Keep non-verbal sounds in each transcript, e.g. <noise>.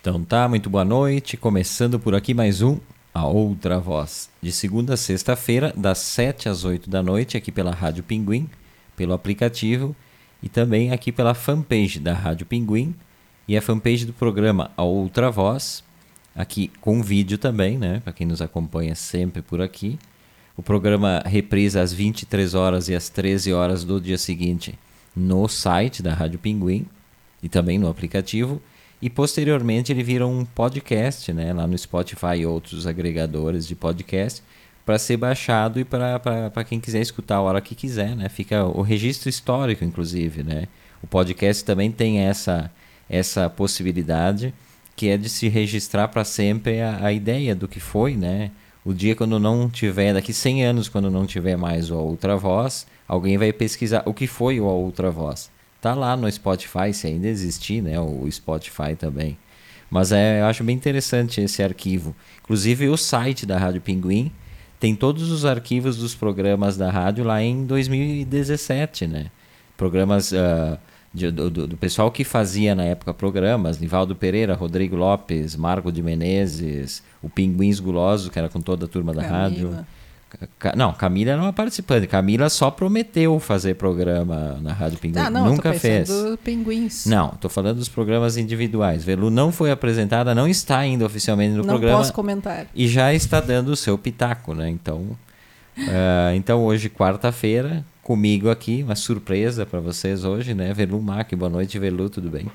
Então tá, muito boa noite. Começando por aqui mais um A Outra Voz. De segunda a sexta-feira, das 7 às 8 da noite, aqui pela Rádio Pinguim, pelo aplicativo e também aqui pela fanpage da Rádio Pinguim e a fanpage do programa A Outra Voz, aqui com vídeo também, né? Para quem nos acompanha sempre por aqui. O programa reprisa às 23 horas e às 13 horas do dia seguinte no site da Rádio Pinguim e também no aplicativo. E posteriormente ele vira um podcast, né, lá no Spotify e outros agregadores de podcast, para ser baixado e para quem quiser escutar a hora que quiser, né? Fica o registro histórico, inclusive, né? O podcast também tem essa, essa possibilidade, que é de se registrar para sempre a, a ideia do que foi, né? O dia quando não tiver, daqui 100 anos, quando não tiver mais o Outra Voz, alguém vai pesquisar o que foi o Outra Voz. Tá lá no Spotify, se ainda existir, né? O Spotify também. Mas é, eu acho bem interessante esse arquivo. Inclusive o site da Rádio Pinguim tem todos os arquivos dos programas da rádio lá em 2017, né? Programas uh, de, do, do, pessoal que fazia na época programas, Nivaldo Pereira, Rodrigo Lopes, Marco de Menezes, o Pinguins Guloso, que era com toda a turma da Camila. rádio. Não, Camila era uma participante. Camila só prometeu fazer programa na Rádio Pinguim. Ah, não, Nunca fez. Do Pinguins. Não, estou falando dos programas individuais. Velu não foi apresentada, não está ainda oficialmente no não programa. Não posso comentar. E já está dando o seu pitaco, né? Então, uh, então hoje, quarta-feira, comigo aqui, uma surpresa para vocês hoje, né? Velu Mac. Boa noite, Velu, tudo bem?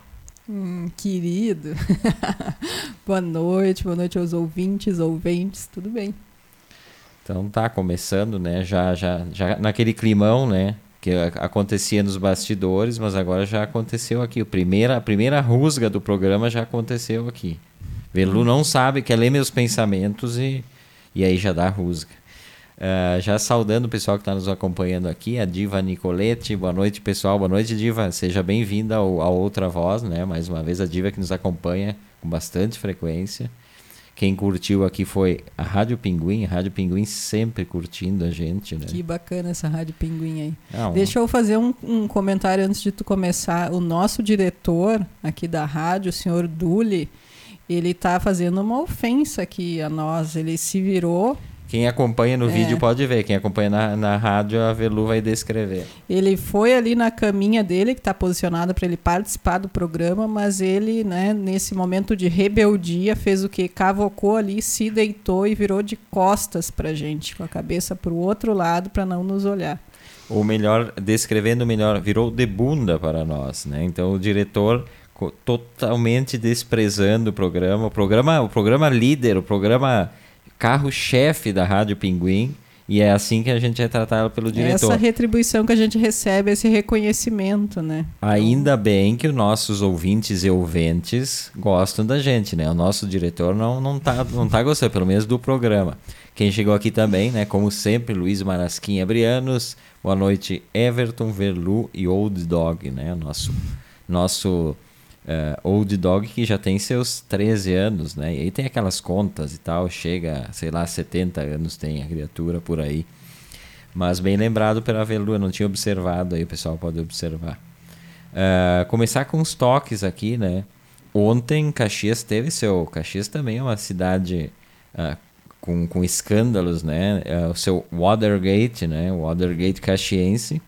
Hum, querido. <laughs> boa noite, boa noite aos ouvintes, ouventes, tudo bem? Então tá começando, né? Já, já, já naquele climão, né? Que acontecia nos bastidores, mas agora já aconteceu aqui. O primeira, a primeira rusga do programa já aconteceu aqui. Velu não sabe, quer ler meus pensamentos e, e aí já dá rusga. Uh, já saudando o pessoal que está nos acompanhando aqui, a Diva Nicolete. Boa noite, pessoal. Boa noite, Diva. Seja bem-vinda ao, ao Outra Voz, né? Mais uma vez, a Diva que nos acompanha com bastante frequência. Quem curtiu aqui foi a Rádio Pinguim, a Rádio Pinguim sempre curtindo a gente, né? Que bacana essa Rádio Pinguim aí. Ah, um... Deixa eu fazer um, um, comentário antes de tu começar. O nosso diretor aqui da rádio, o senhor Duli, ele está fazendo uma ofensa aqui a nós. Ele se virou quem acompanha no é. vídeo pode ver, quem acompanha na, na rádio, a Velu vai descrever. Ele foi ali na caminha dele, que está posicionada para ele participar do programa, mas ele, né, nesse momento de rebeldia, fez o que? Cavocou ali, se deitou e virou de costas para gente, com a cabeça para o outro lado, para não nos olhar. Ou melhor, descrevendo melhor, virou de bunda para nós, né? Então o diretor totalmente desprezando o programa, o programa, o programa líder, o programa carro-chefe da Rádio Pinguim. E é assim que a gente é tratado pelo diretor. Essa retribuição que a gente recebe, esse reconhecimento, né? Ainda bem que os nossos ouvintes e ouventes gostam da gente, né? O nosso diretor não, não, tá, não tá gostando, pelo menos do programa. Quem chegou aqui também, né? Como sempre, Luiz Marasquinha Brianos. Boa noite, Everton Verlu e Old Dog, né? Nosso, nosso uh, Old Dog que já tem seus 13 anos, né? E aí tem aquelas contas e tal, chega, sei lá, 70 anos tem a criatura por aí. Mas bem lembrado pela Velu, eu não tinha observado aí, o pessoal pode observar. Uh, começar com os toques aqui, né? Ontem Caxias teve seu. Caxias também é uma cidade uh, com, com escândalos, né? Uh, o seu Watergate, né? Watergate caxiense.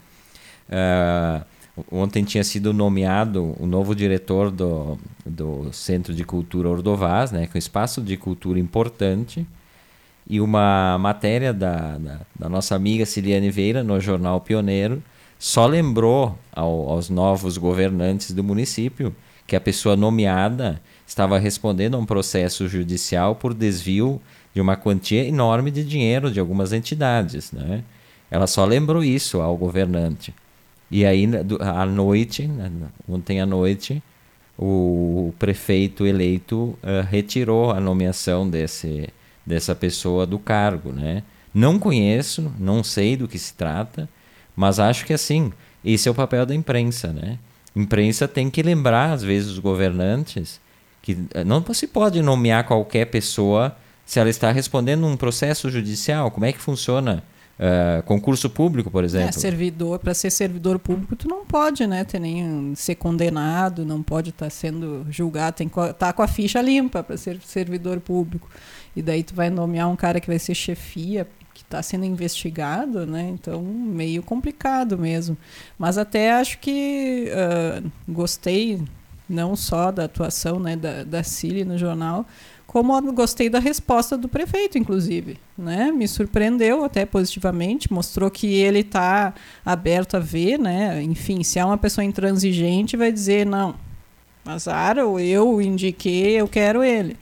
Uh, Ontem tinha sido nomeado o novo diretor do, do Centro de Cultura Ordovás, né, com espaço de cultura importante. E uma matéria da, da, da nossa amiga Ciliane Veira, no jornal Pioneiro, só lembrou ao, aos novos governantes do município que a pessoa nomeada estava respondendo a um processo judicial por desvio de uma quantia enorme de dinheiro de algumas entidades. Né? Ela só lembrou isso ao governante. E aí, à noite, né, ontem à noite, o prefeito eleito uh, retirou a nomeação desse, dessa pessoa do cargo, né? Não conheço, não sei do que se trata, mas acho que assim, esse é o papel da imprensa, né? imprensa tem que lembrar, às vezes, os governantes que eh, não se pode nomear qualquer pessoa se ela está respondendo um processo judicial. Como é que funciona Uh, concurso público, por exemplo. É, servidor, para ser servidor público, tu não pode, né, ter nem ser condenado, não pode estar tá sendo julgado, tem que estar tá com a ficha limpa para ser servidor público. E daí tu vai nomear um cara que vai ser chefia, que está sendo investigado, né? Então, meio complicado mesmo. Mas até acho que uh, gostei não só da atuação né, da, da Cili no jornal, como gostei da resposta do prefeito, inclusive. Né? Me surpreendeu até positivamente, mostrou que ele está aberto a ver, né? enfim, se é uma pessoa intransigente, vai dizer, não, azar, ou eu indiquei, eu quero ele.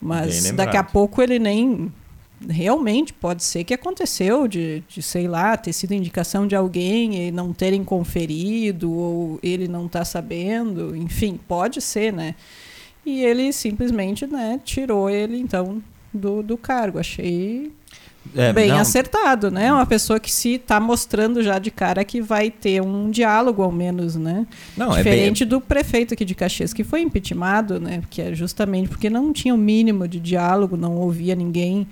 Mas daqui a pouco ele nem realmente pode ser que aconteceu de, de, sei lá, ter sido indicação de alguém e não terem conferido, ou ele não está sabendo, enfim, pode ser, né? E ele simplesmente né, tirou ele, então, do, do cargo. Achei é, bem não. acertado, né? Uma pessoa que se está mostrando já de cara que vai ter um diálogo, ao menos, né? Não, Diferente é bem... do prefeito aqui de Caxias, que foi impeachmentado, né? Que é justamente porque não tinha o mínimo de diálogo, não ouvia ninguém.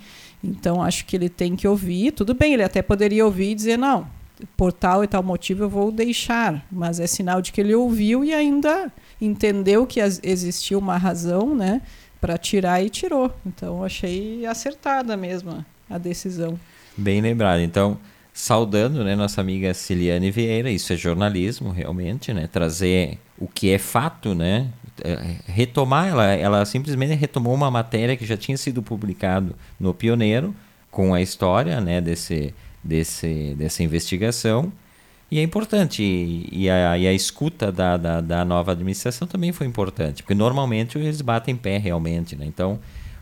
Então, acho que ele tem que ouvir. Tudo bem, ele até poderia ouvir e dizer, não, por tal e tal motivo eu vou deixar. Mas é sinal de que ele ouviu e ainda entendeu que existia uma razão, né, para tirar e tirou. Então achei acertada mesmo a decisão. Bem lembrado. Então, saudando, né, nossa amiga Ciliane Vieira, isso é jornalismo realmente, né, trazer o que é fato, né, é, retomar, ela, ela simplesmente retomou uma matéria que já tinha sido publicado no Pioneiro com a história, né, desse, desse, dessa investigação e é importante, e a, e a escuta da, da, da, nova administração também foi importante, porque normalmente eles batem pé realmente. Né? Então,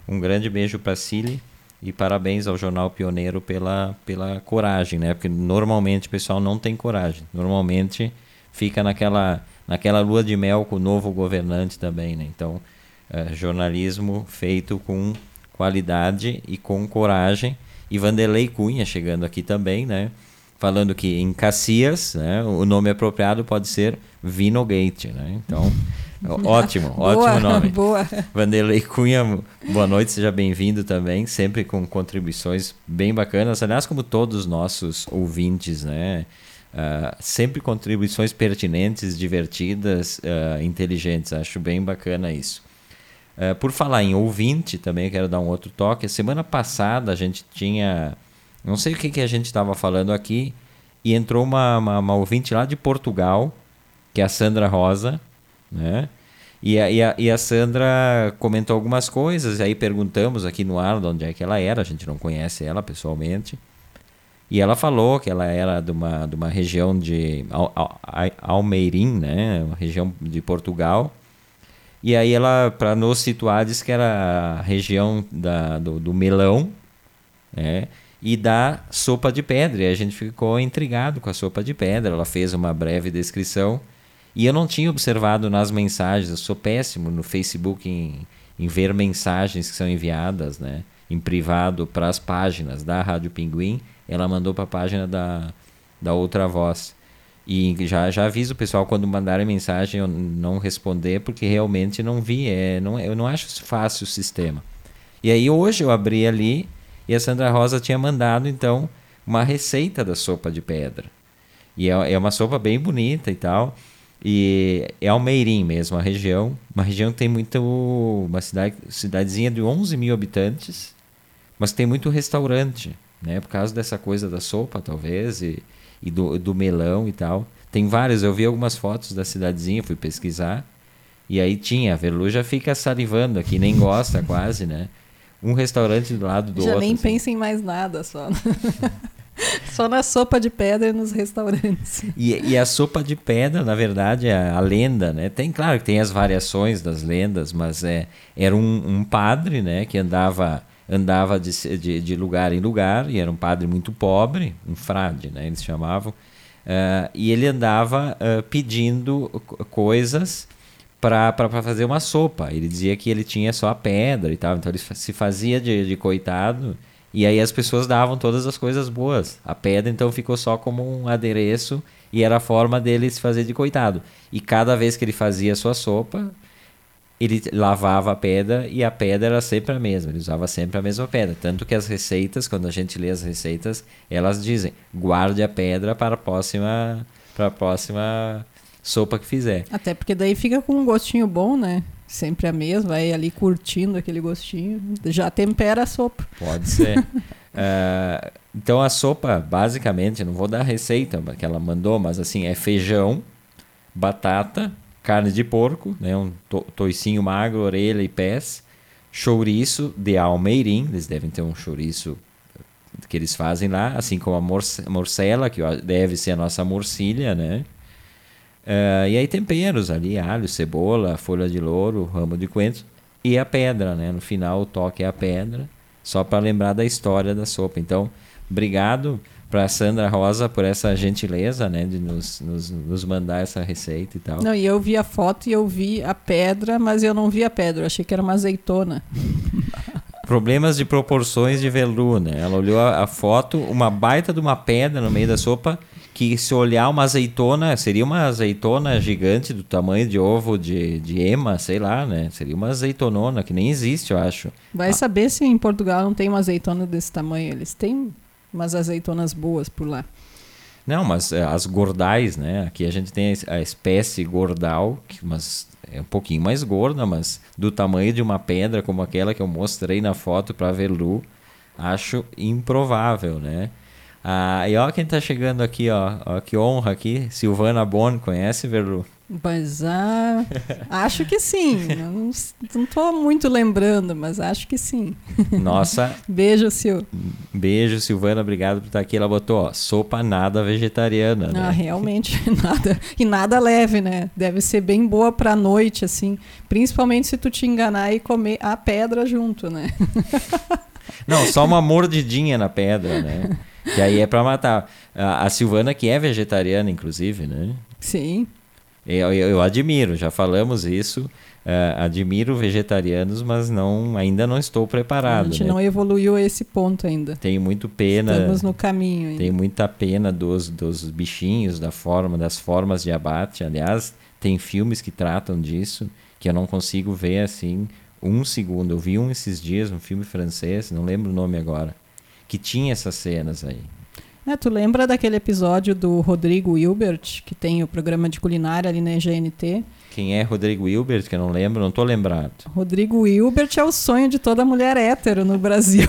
um grande beijo para a Cili e parabéns ao Jornal Pioneiro pela, pela coragem, né? porque normalmente o pessoal não tem coragem, normalmente fica naquela, naquela lua de mel com o novo governante também. Né? Então, é, jornalismo feito com qualidade e com coragem. E Vanderlei Cunha chegando aqui também, né? falando que em Cacias, né, o nome apropriado pode ser Vinogate, né? Então, <laughs> ótimo, boa, ótimo nome. Boa. Vanderlei Cunha, boa noite, seja bem-vindo também, sempre com contribuições bem bacanas, aliás, como todos os nossos ouvintes, né? Uh, sempre contribuições pertinentes, divertidas, uh, inteligentes. Acho bem bacana isso. Uh, por falar em ouvinte, também quero dar um outro toque. Semana passada a gente tinha não sei o que, que a gente estava falando aqui. E entrou uma, uma, uma, ouvinte lá de Portugal, que é a Sandra Rosa, né? E a, e, a, e a Sandra comentou algumas coisas, aí perguntamos aqui no ar de onde é que ela era, a gente não conhece ela pessoalmente. E ela falou que ela era de uma, de uma região de Al, Al, Almeirim, né? Uma região de Portugal. E aí ela, para nos situar, disse que era a região da, do, do melão, né? e da sopa de pedra. E a gente ficou intrigado com a sopa de pedra. Ela fez uma breve descrição. E eu não tinha observado nas mensagens, eu sou péssimo no Facebook em, em ver mensagens que são enviadas né, em privado para as páginas da Rádio Pinguim. Ela mandou para a página da, da outra voz. E já, já aviso o pessoal quando mandarem mensagem eu não responder, porque realmente não vi. É, não, eu não acho fácil o sistema. E aí hoje eu abri ali e a Sandra Rosa tinha mandado, então, uma receita da sopa de pedra. E é, é uma sopa bem bonita e tal. E é Almeirim mesmo, a região. Uma região que tem muito. Uma cidade, cidadezinha de 11 mil habitantes, mas tem muito restaurante, né? Por causa dessa coisa da sopa, talvez, e, e do, do melão e tal. Tem várias, eu vi algumas fotos da cidadezinha, fui pesquisar. E aí tinha, a Verlu já fica salivando aqui, nem gosta <laughs> quase, né? um restaurante do lado do Já outro. Já nem assim. pensa em mais nada só. <laughs> Só na sopa de pedra e nos restaurantes. E, e, a sopa de pedra, na verdade, é a lenda, né? Tem, claro que tem as variações das lendas, mas é, era um, um padre, né? Que andava, andava de, de, de, lugar em lugar, e era um padre muito pobre, um frade, né? Eles chamavam. Uh, e ele andava uh, pedindo coisas para fazer uma sopa. Ele dizia que ele tinha só a pedra e tal, então ele se fazia de, de coitado e aí as pessoas davam todas as coisas boas. A pedra então ficou só como um adereço e era a forma dele se fazer de coitado. E cada vez que ele fazia a sua sopa, ele lavava a pedra e a pedra era sempre a mesma, ele usava sempre a mesma pedra. Tanto que as receitas, quando a gente lê as receitas, elas dizem: guarde a pedra para a próxima, para a próxima sopa que fizer. Até porque daí fica com um gostinho bom, né? Sempre a mesma, vai ali curtindo aquele gostinho, já tempera a sopa. Pode ser. uh, <laughs> então a sopa, basicamente, não vou dar a receita que ela mandou, mas assim, é feijão, batata, carne de porco, né, um to toicinho magro, orelha e pés, chouriço de almeirim, eles devem ter um chouriço que eles fazem lá, assim como a morcela, que deve ser a nossa morcilha, né? Uh, e aí temperos ali, alho, cebola, folha de louro, ramo de coentro e a pedra, né? No final o toque é a pedra, só para lembrar da história da sopa. Então, obrigado para Sandra Rosa por essa gentileza, né, de nos, nos, nos, mandar essa receita e tal. Não, e eu vi a foto e eu vi a pedra, mas eu não vi a pedra, eu achei que era uma azeitona. <laughs> Problemas de proporções de velu, né? Ela olhou a, a foto, uma baita de uma pedra no meio da sopa, que se olhar uma azeitona, seria uma azeitona gigante do tamanho de ovo de, de ema, sei lá, né? Seria uma azeitonona que nem existe, eu acho. Vai ah. saber se em Portugal não tem uma azeitona desse tamanho. Eles têm umas azeitonas boas por lá. Não, mas é, as gordais, né? Aqui a gente tem a espécie gordal, que mas é um pouquinho mais gorda, mas do tamanho de uma pedra como aquela que eu mostrei na foto para Velu, acho improvável, né? Ah, e ó quem tá chegando aqui, ó, ó que honra aqui, Silvana Bon, conhece Verlu? Mas ah, acho que sim. Não, tô muito lembrando, mas acho que sim. Nossa. <laughs> Beijo, Sil. Beijo, Silvana. Obrigado por estar aqui. Ela botou, ó, sopa nada vegetariana. Né? Ah, realmente <laughs> nada. E nada leve, né? Deve ser bem boa pra noite, assim. Principalmente se tu te enganar e comer a pedra junto, né? <laughs> Não, só uma mordidinha na pedra, né? Que aí é pra matar. A, a Silvana, que é vegetariana, inclusive, né? Sim. Eu, eu, eu admiro, já falamos isso. Uh, admiro vegetarianos, mas não, ainda não estou preparado. A gente né? não evoluiu a esse ponto ainda. Tenho muito pena. Estamos no caminho. Ainda. Tenho muita pena dos, dos bichinhos, da forma, das formas de abate. Aliás, tem filmes que tratam disso que eu não consigo ver assim um segundo. Eu vi um esses dias, um filme francês, não lembro o nome agora, que tinha essas cenas aí. É, tu lembra daquele episódio do Rodrigo Hilbert, que tem o programa de culinária ali na GNT? Quem é Rodrigo Hilbert, que eu não lembro, não tô lembrado. Rodrigo Hilbert é o sonho de toda mulher hétero no Brasil.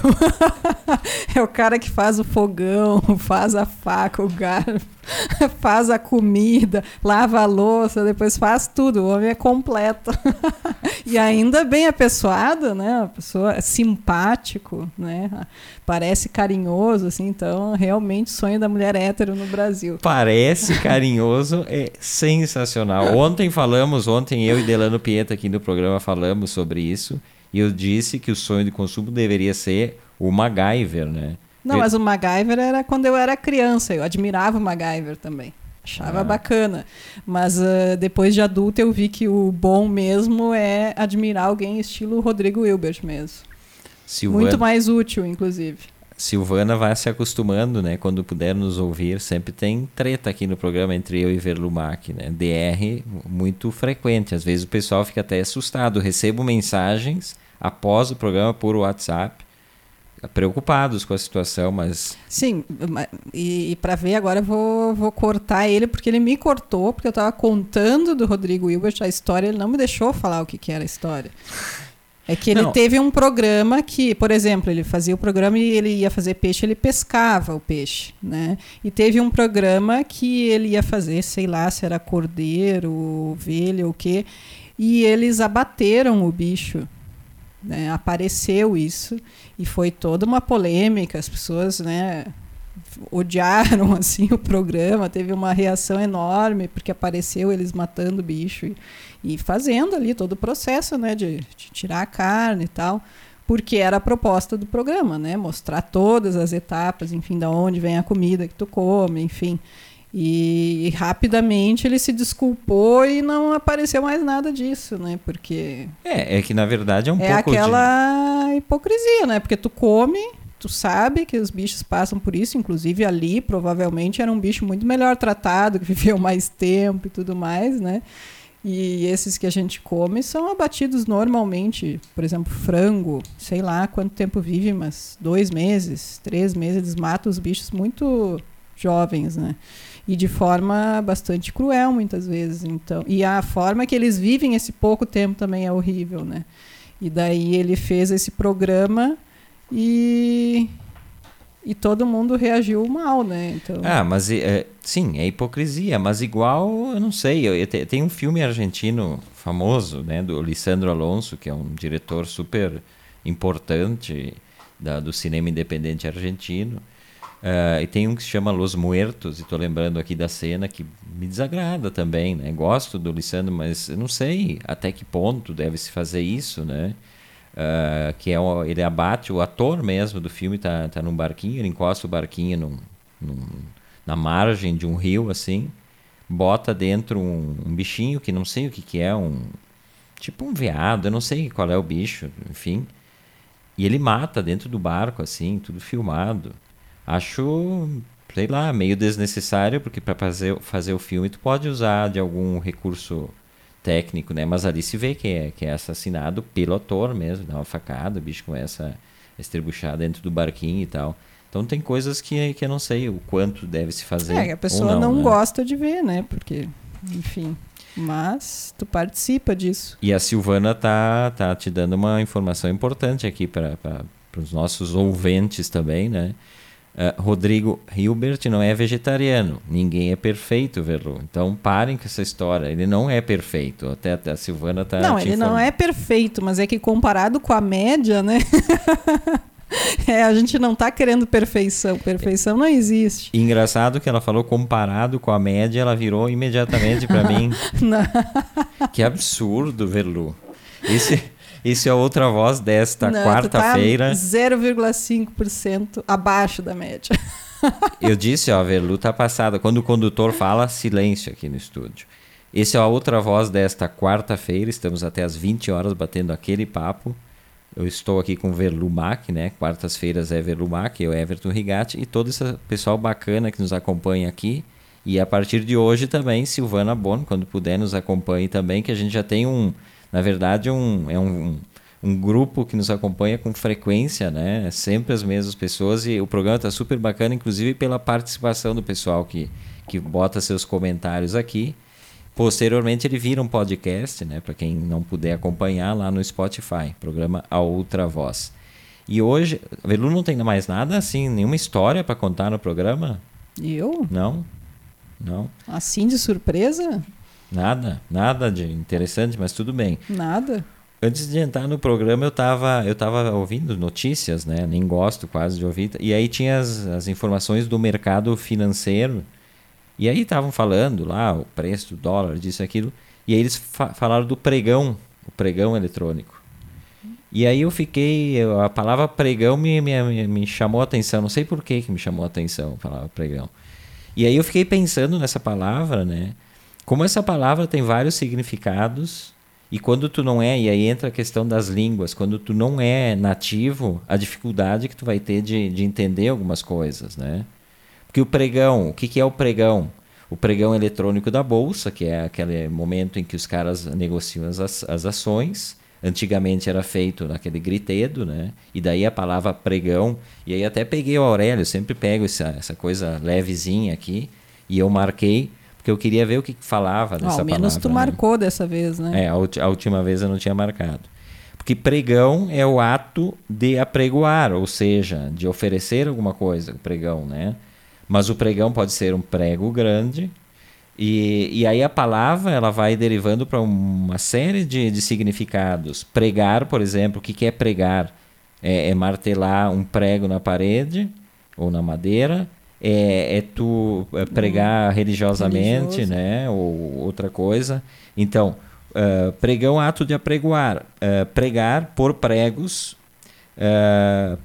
<laughs> é o cara que faz o fogão, faz a faca, o garfo, <laughs> faz a comida, lava a louça, depois faz tudo. O homem é completo. <laughs> e ainda bem apessoado, né? Uma pessoa simpático, né? Parece carinhoso, assim. Então, realmente, sonho da mulher hétero no Brasil. Parece carinhoso, é sensacional. Ontem falamos, ontem eu e Delano Pieta aqui no programa falamos sobre isso. E eu disse que o sonho de consumo deveria ser o MacGyver, né? Não, mas o MacGyver era quando eu era criança. Eu admirava o MacGyver também. Achava ah. bacana. Mas uh, depois de adulta eu vi que o bom mesmo é admirar alguém estilo Rodrigo Hilbert mesmo. Silvana, Muito mais útil, inclusive. Silvana vai se acostumando, né? Quando puder nos ouvir, sempre tem treta aqui no programa entre eu e Verlumac, né? DR muito frequente. Às vezes o pessoal fica até assustado. recebo mensagens após o programa por WhatsApp preocupados com a situação, mas. Sim, e, e para ver agora eu vou, vou cortar ele, porque ele me cortou, porque eu estava contando do Rodrigo Hilbert a história, ele não me deixou falar o que, que era a história. É que ele não. teve um programa que, por exemplo, ele fazia o programa e ele ia fazer peixe, ele pescava o peixe, né? E teve um programa que ele ia fazer, sei lá, se era cordeiro, ovelha ou o quê, e eles abateram o bicho. Né? Apareceu isso e foi toda uma polêmica, as pessoas, né, odiaram <laughs> assim o programa, teve uma reação enorme porque apareceu eles matando o bicho e, e fazendo ali todo o processo, né, de, de, tirar a carne e tal, porque era a proposta do programa, né, mostrar todas as etapas, enfim, da onde vem a comida que tu come, enfim. E, e, rapidamente ele se desculpou e não apareceu mais nada disso, né? Porque. É, é que na verdade é um é pouco. É aquela de... hipocrisia, né? Porque tu come, tu sabe que os bichos passam por isso, inclusive ali provavelmente era um bicho muito melhor tratado, que <laughs> viveu mais tempo e tudo mais, né? E esses que a gente come são abatidos normalmente. Por exemplo, frango, sei lá quanto tempo vive, mas dois meses, três meses, eles matam os bichos muito jovens, né? E de forma bastante cruel, muitas vezes. Então, e a forma que eles vivem esse pouco tempo também é horrível, né? E daí ele fez esse programa e e todo mundo reagiu mal, né? Então... Ah, mas é, sim, é hipocrisia, mas igual, eu não sei, eu, eu te, tem um filme argentino famoso, né, do Lisandro Alonso, que é um diretor super importante da, do cinema independente argentino, uh, e tem um que se chama Los Muertos, e estou lembrando aqui da cena que me desagrada também, né? Gosto do Lisandro, mas eu não sei até que ponto deve se fazer isso, né? Uh, que é o, ele abate o ator mesmo do filme tá tá num barquinho ele encosta o barquinho num, num, na margem de um rio assim bota dentro um, um, bichinho que não sei o que que é um tipo um veado eu não sei qual é o bicho enfim e ele mata dentro do barco assim tudo filmado. Acho sei lá meio desnecessário porque para fazer fazer o filme tu pode usar de algum recurso técnico, né? Mas ali se vê que é, que é assassinado pelo ator mesmo, dá uma facada, o bicho começa a estrebuchar dentro do barquinho e tal. Então tem coisas que, que eu não sei o quanto deve se fazer. É, a pessoa não, não né? gosta de ver, né? Porque, enfim. Mas tu participa disso. E a Silvana tá, tá te dando uma informação importante aqui para os nossos ouvintes também, né? Uh, Rodrigo Hilbert não é vegetariano. Ninguém é perfeito, Verlu. Então parem com essa história. Ele não é perfeito. Até, até a Silvana está. Não, ele não é perfeito, mas é que comparado com a média, né? <laughs> é, a gente não está querendo perfeição. Perfeição não existe. Engraçado que ela falou comparado com a média, ela virou imediatamente para mim. <laughs> Não. Que absurdo, Verlu. Esse. Isso é outra voz desta quarta-feira. Tá 0,5% abaixo da média. <laughs> Eu disse, ó, Verlu tá passada. Quando o condutor fala, silêncio aqui no estúdio. Esse é a outra voz desta quarta-feira. Estamos até às 20 horas batendo aquele papo. Eu estou aqui com o Verlu Mac, né? Quartas-feiras é Verlu Mac, eu Everton Rigatti e todo esse pessoal bacana que nos acompanha aqui. E a partir de hoje também, Silvana Bono, quando puder, nos acompanhe também, que a gente já tem um na verdade, um, é um, um grupo que nos acompanha com frequência, né? Sempre as mesmas pessoas e o programa está super bacana, inclusive pela participação do pessoal que, que bota seus comentários aqui. Posteriormente ele vira um podcast, né? Para quem não puder acompanhar lá no Spotify, programa A Outra Voz. E hoje, a Velu não tem mais nada assim, nenhuma história para contar no programa? Eu? Não. Não. Assim de surpresa? Nada, nada de interessante, mas tudo bem. Nada. Antes de entrar no programa, eu estava eu tava ouvindo notícias, né? Nem gosto quase de ouvir. E aí tinha as, as informações do mercado financeiro. E aí estavam falando lá o preço do dólar, disso e aquilo. E aí eles fa falaram do pregão, o pregão eletrônico. E aí eu fiquei, a palavra pregão me, me, me chamou a atenção, não sei por que, que me chamou a atenção a palavra pregão. E aí eu fiquei pensando nessa palavra, né? Como essa palavra tem vários significados, e quando tu não é, e aí entra a questão das línguas, quando tu não é nativo, a dificuldade que tu vai ter de, de entender algumas coisas, né? Porque o pregão, o que, que é o pregão? O pregão eletrônico da bolsa, que é aquele momento em que os caras negociam as, as ações. Antigamente era feito naquele gritedo, né? E daí a palavra pregão. E aí até peguei o Aurélio, sempre pego essa, essa coisa levezinha aqui. E eu marquei porque eu queria ver o que falava dessa Ao menos palavra, tu né? marcou dessa vez, né? É, a, a, última vez eu não tinha marcado. Porque pregão é o ato de apregoar, ou seja, de oferecer alguma coisa, o pregão, né? Mas o pregão pode ser um prego grande, e, e aí a palavra ela vai derivando para uma série de, de significados. Pregar, por exemplo, o que, que é pregar? É, é martelar um prego na parede ou na madeira é, é tu é, pregar hum, religiosamente, religioso. né? Ou outra coisa. Então, uh, pregão, ato de apregoar. Uh, pregar por pregos. Uh,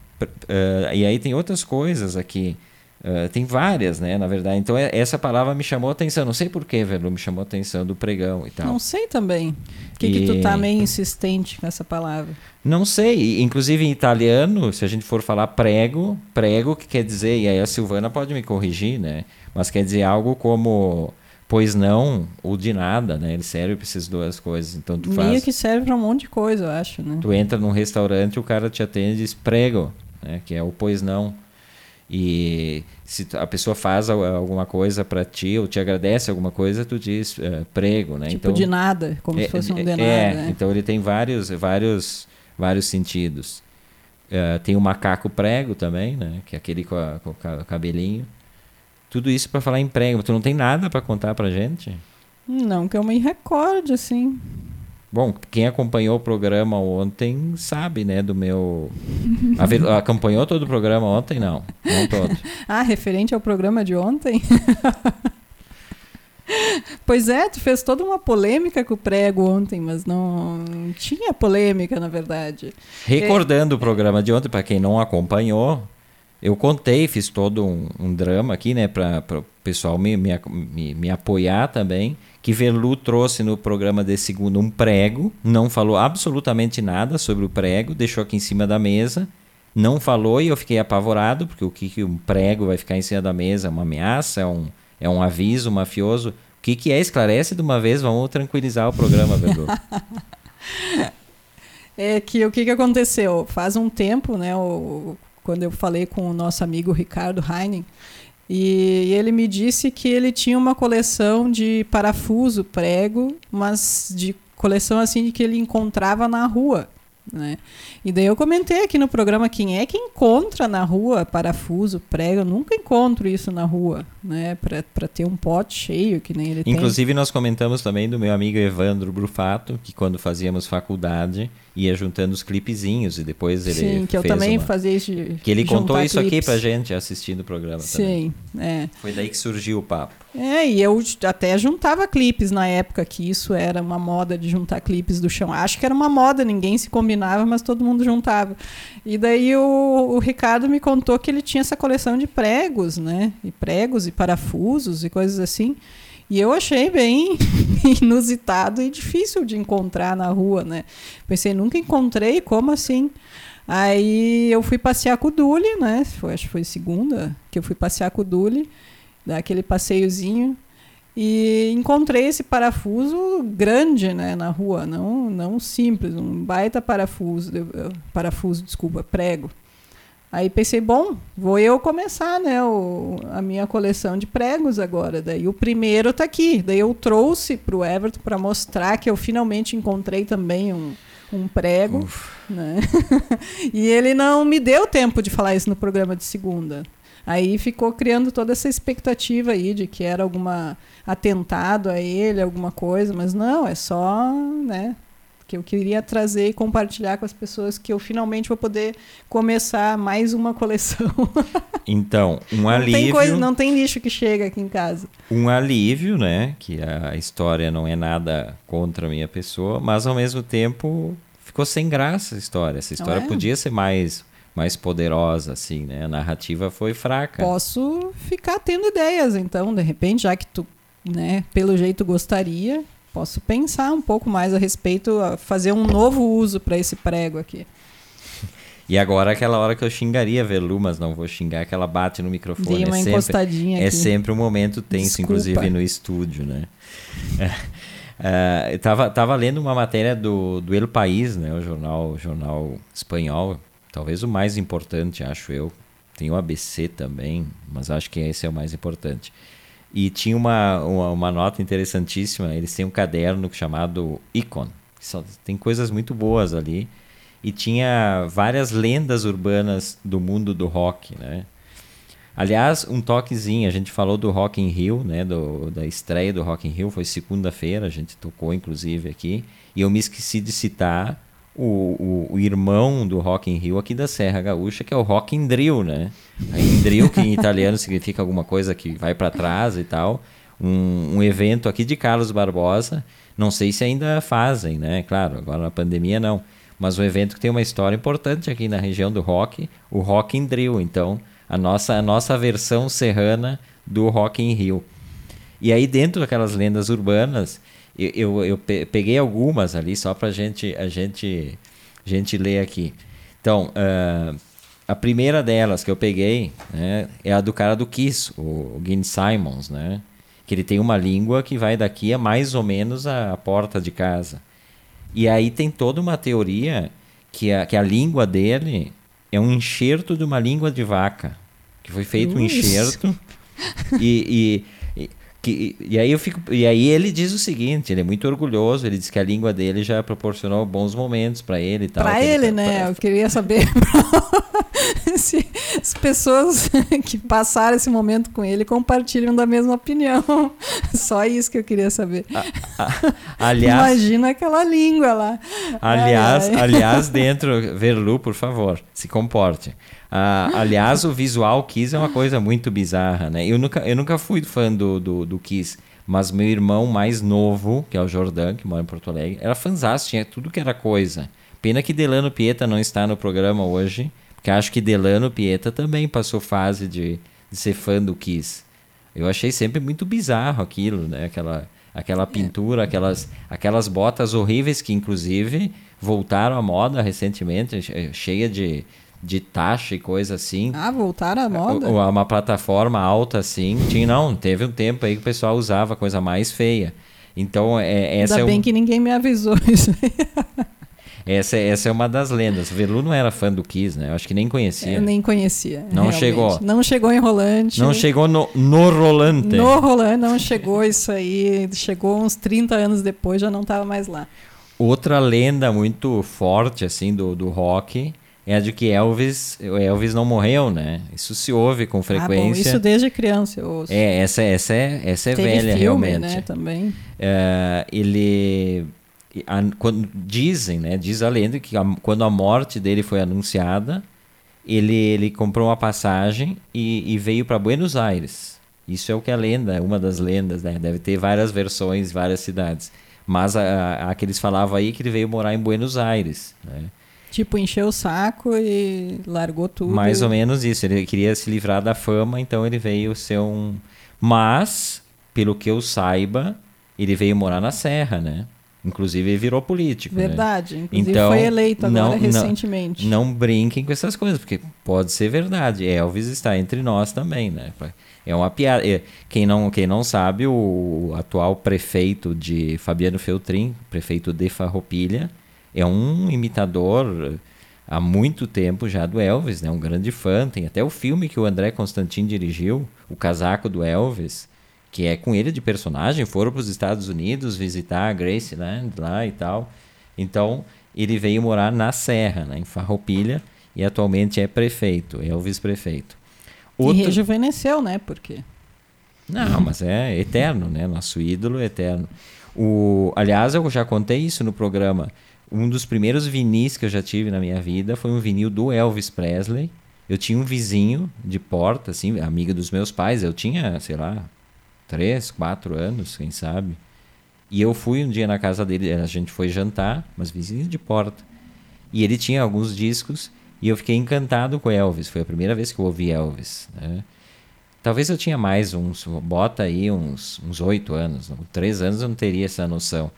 e aí tem outras coisas aqui. Uh, tem várias, né, na verdade. Então, é, essa palavra me chamou a atenção. Não sei porquê, velho, me chamou a atenção do pregão e tal. Não sei também. Por que, e... que tu tá meio insistente com essa palavra? Não sei. Inclusive em italiano, se a gente for falar prego, prego que quer dizer, e aí a Silvana pode me corrigir, né? Mas quer dizer algo como pois não ou de nada, né? Ele serve para essas duas coisas. Então tu Meio faz, que serve pra um monte de coisa, eu acho, né? tu entra num restaurante, o cara te atende e diz prego, né? Que é o pois não. E se a pessoa faz al- alguma coisa para ti ou te agradece alguma coisa, tu diz eh, prego, né? Tipo de nada, como é, se fosse um é, de nada. é, né? então ele tem vários, vários, vários sentidos. Eh, tem o macaco prego também, né? Que é aquele com, a- com o ca- cabelinho. Tudo isso para falar em prego. Tu não tem nada para contar pra gente? Não que eu me recorde, assim. Bom, quem acompanhou o programa ontem sabe, né, do meu... <laughs> Acompanhou todo o programa ontem? Não, não todo. <laughs> Ah, referente ao programa de ontem? <laughs> pois é, tu fez toda uma polêmica com o prego ontem, mas não, não tinha polêmica, na verdade. Recordando o programa de ontem, para quem não acompanhou, eu contei, fiz todo um, um drama aqui, né, para o pessoal me, me, me, me apoiar também, que Velu trouxe no programa de segunda um prego, não falou absolutamente nada sobre o prego, deixou aqui em cima da mesa, não falou e eu fiquei apavorado, porque o que, que um prego vai ficar em cima da mesa? É uma ameaça? É um, é um aviso mafioso? O que, que é? Esclarece de uma vez, vamos tranquilizar o programa, Velu. <laughs> É que o que, que aconteceu? Faz um tempo, né, o- quando eu falei com o nosso amigo Ricardo Heinen, e ele me disse que ele tinha uma coleção de parafuso, prego, mas de coleção assim que ele encontrava na rua. Né? E daí eu comentei aqui no programa quem é que encontra na rua parafuso, prego. Eu nunca encontro isso na rua, né? Para ter um pote cheio que nem ele tem. Inclusive, nós comentamos também do meu amigo Evandro Brufato, que quando fazíamos faculdade, ia juntando os clipezinhos e depois ele Sim, que eu fez também uma... fazia isso. de Que ele contou isso aqui clipes. pra gente assistindo o programa também. Sim, é. Foi daí que surgiu o papo. É, e eu até juntava clipes na época que isso era uma moda de juntar clipes do chão. Acho que era uma moda, ninguém se combinava, mas todo mundo juntava. E daí o, o Ricardo me contou que ele tinha essa coleção de pregos, né? E pregos e parafusos e coisas assim. E eu achei bem <laughs> inusitado e difícil de encontrar na rua, né? Pensei, nunca encontrei, como assim? Aí eu fui passear com o Duli, né? Foi, acho que foi segunda que eu fui passear com o Duli, dar aquele passeiozinho. E encontrei esse parafuso grande, né, na rua, não, não simples, um baita parafuso, parafuso, desculpa, prego. Aí pensei, bom, vou eu começar, né, o, a minha coleção de pregos agora. Daí o primeiro tá aqui. Daí eu trouxe pro Everton para mostrar que eu finalmente encontrei também um, um prego, né? <laughs> e ele não me deu tempo de falar isso no programa de segunda. Aí ficou criando toda essa expectativa aí de que era alguma atentado a ele, alguma coisa, mas não, é só, né, que eu queria trazer e compartilhar com as pessoas que eu finalmente vou poder começar mais uma coleção. <laughs> Então, um não alívio, tem coisa, não tem lixo que chega aqui em casa. um alívio, né? Que a história não é nada contra a minha pessoa, mas ao mesmo tempo ficou sem graça a história. Essa história é? podia ser mais, mais poderosa, assim, né? A narrativa foi fraca. Posso ficar tendo ideias, então, de repente, já que tu, né, pelo jeito gostaria, posso pensar um pouco mais a respeito, fazer um novo uso para esse prego aqui. E agora é aquela hora que eu xingaria a Velu, mas não vou xingar, que ela bate no microfone. Dei uma é sempre, encostadinha é aqui. sempre um momento tenso, Desculpa. inclusive no estúdio, né? É, <laughs> eu tava, tava lendo uma matéria do, do El País, né? O jornal, jornal espanhol, talvez o mais importante, acho eu. Tem o ABC também, mas acho que esse é o mais importante. E tinha uma, uma, uma nota interessantíssima. Eles têm um caderno chamado Icon. só- Tem coisas muito boas ali. E tinha várias lendas urbanas do mundo do rock, né? Aliás, um toquezinho, a gente falou do Rock in Rio, né, do, da estreia do Rock in Rio, foi segunda-feira, a gente tocou inclusive aqui, e eu me esqueci de citar o, o, o irmão do Rock in Rio aqui da Serra Gaúcha, que é o Rock in Drill, né? A que em italiano significa alguma coisa que vai para trás e tal, um, um evento aqui de Carlos Barbosa, não sei se ainda fazem, né? Claro, agora na pandemia não, mas um evento que tem uma história importante aqui na região do rock, o Rock in Drill, então a nossa, a nossa versão serrana do Rock in Rio. E aí dentro daquelas lendas urbanas, eu, eu, eu pe- peguei algumas ali só para gente, a gente, gente ler aqui. Então, ah, a primeira delas que eu peguei né, é a do cara do Kiss, o, o Gene Simons, né? que ele tem uma língua que vai daqui a mais ou menos a, a porta de casa. E aí tem toda uma teoria que a, que a língua dele é um enxerto de uma língua de vaca. Que foi feito um enxerto. <laughs> e, e que, e, aí eu fico, e aí ele diz o seguinte, ele é muito orgulhoso, ele diz que a língua dele já proporcionou bons momentos para ele e tal. Para ele, ele, né? Pra... Eu queria saber <laughs> <laughs> se as pessoas <laughs> que passaram esse momento com ele compartilham da mesma opinião. <laughs> Só isso que eu queria saber. aliás, imagina aquela língua lá. Aliás, ai, ai. aliás, dentro Verlu, por favor, se comporte. Ah, aliás, o visual Kiss é uma coisa muito bizarra, né? Eu nunca, eu nunca fui fã do, do, do Kiss, mas meu irmão mais novo, que é o Jordan, que mora em Porto Alegre, era fãzaço, tinha tudo que era coisa. Pena que Delano Pieta não está no programa hoje, porque acho que Delano Pieta também passou fase de, de ser fã do Kiss. Eu achei sempre muito bizarro aquilo, né? Aquela, aquela pintura, aquelas, aquelas botas horríveis que, inclusive, voltaram à moda recentemente, cheia de, de taxa e coisa assim. Ah, voltaram à moda? Uma plataforma alta assim. Tinha, não, teve um tempo aí que o pessoal usava coisa mais feia. Então, é, essa Ainda é bem um... que ninguém me avisou <laughs> isso essa, essa é uma das lendas. Velu não era fã do Kiss, né? Eu acho que nem conhecia. Eu nem conhecia. Não realmente. chegou. Não chegou em Rolante. Não chegou no, no Rolante. No Rolante não chegou isso aí. Chegou uns 30 anos depois, já não estava mais lá. Outra lenda muito forte, assim, do, do rock é a de que Elvis, Elvis não morreu, né? Isso se ouve com frequência. Ah, bom, isso desde criança eu ouço. É, essa, essa é, essa é Teve velha filme, realmente. né, também. É, ele a, quando dizem, né, diz a lenda que a, quando a morte dele foi anunciada, ele, ele comprou uma passagem e, e veio para Buenos Aires. Isso é o que a lenda, uma das lendas, né? Deve ter várias versões, várias cidades. Mas a, a, que eles falavam aí que ele veio morar em Buenos Aires, né? Tipo, encheu o saco e largou tudo. Mais ou menos isso. Ele queria se livrar da fama, então ele veio ser um. Mas, pelo que eu saiba, ele veio morar na Serra, né? Inclusive virou político. Né? Verdade. Né? Inclusive então, foi eleito agora não, recentemente. Não, não brinquem com essas coisas, porque pode ser verdade. Elvis está entre nós também, né? É uma piada. É, quem não, quem não sabe, o atual prefeito de Fabiano Feltrin, prefeito de Farroupilha, é um imitador há muito tempo já do Elvis, né? Um grande fã. Tem até o filme que o André Constantin dirigiu, O Casaco do Elvis, que é com ele de personagem. Foram para os Estados Unidos visitar a Graceland lá e tal. Então, ele veio morar na Serra, né? em Farroupilha, e atualmente é prefeito, Elvis prefeito. Outro... E rejuvenesceu, né? Porque... Não, mas é eterno, né? Nosso ídolo é eterno. O, aliás, eu já contei isso no programa. Um dos primeiros vinis que eu já tive na minha vida foi um vinil do Elvis Presley. Eu tinha um vizinho de porta, assim, amigo dos meus pais. Eu tinha, sei lá, três, quatro anos, quem sabe. E eu fui um dia na casa dele, a gente foi jantar, mas vizinho de porta. E ele tinha alguns discos e eu fiquei encantado com Elvis. Foi a primeira vez que eu ouvi Elvis. Né? Talvez eu tinha mais uns, bota aí uns oito anos, três anos eu não teria essa noção.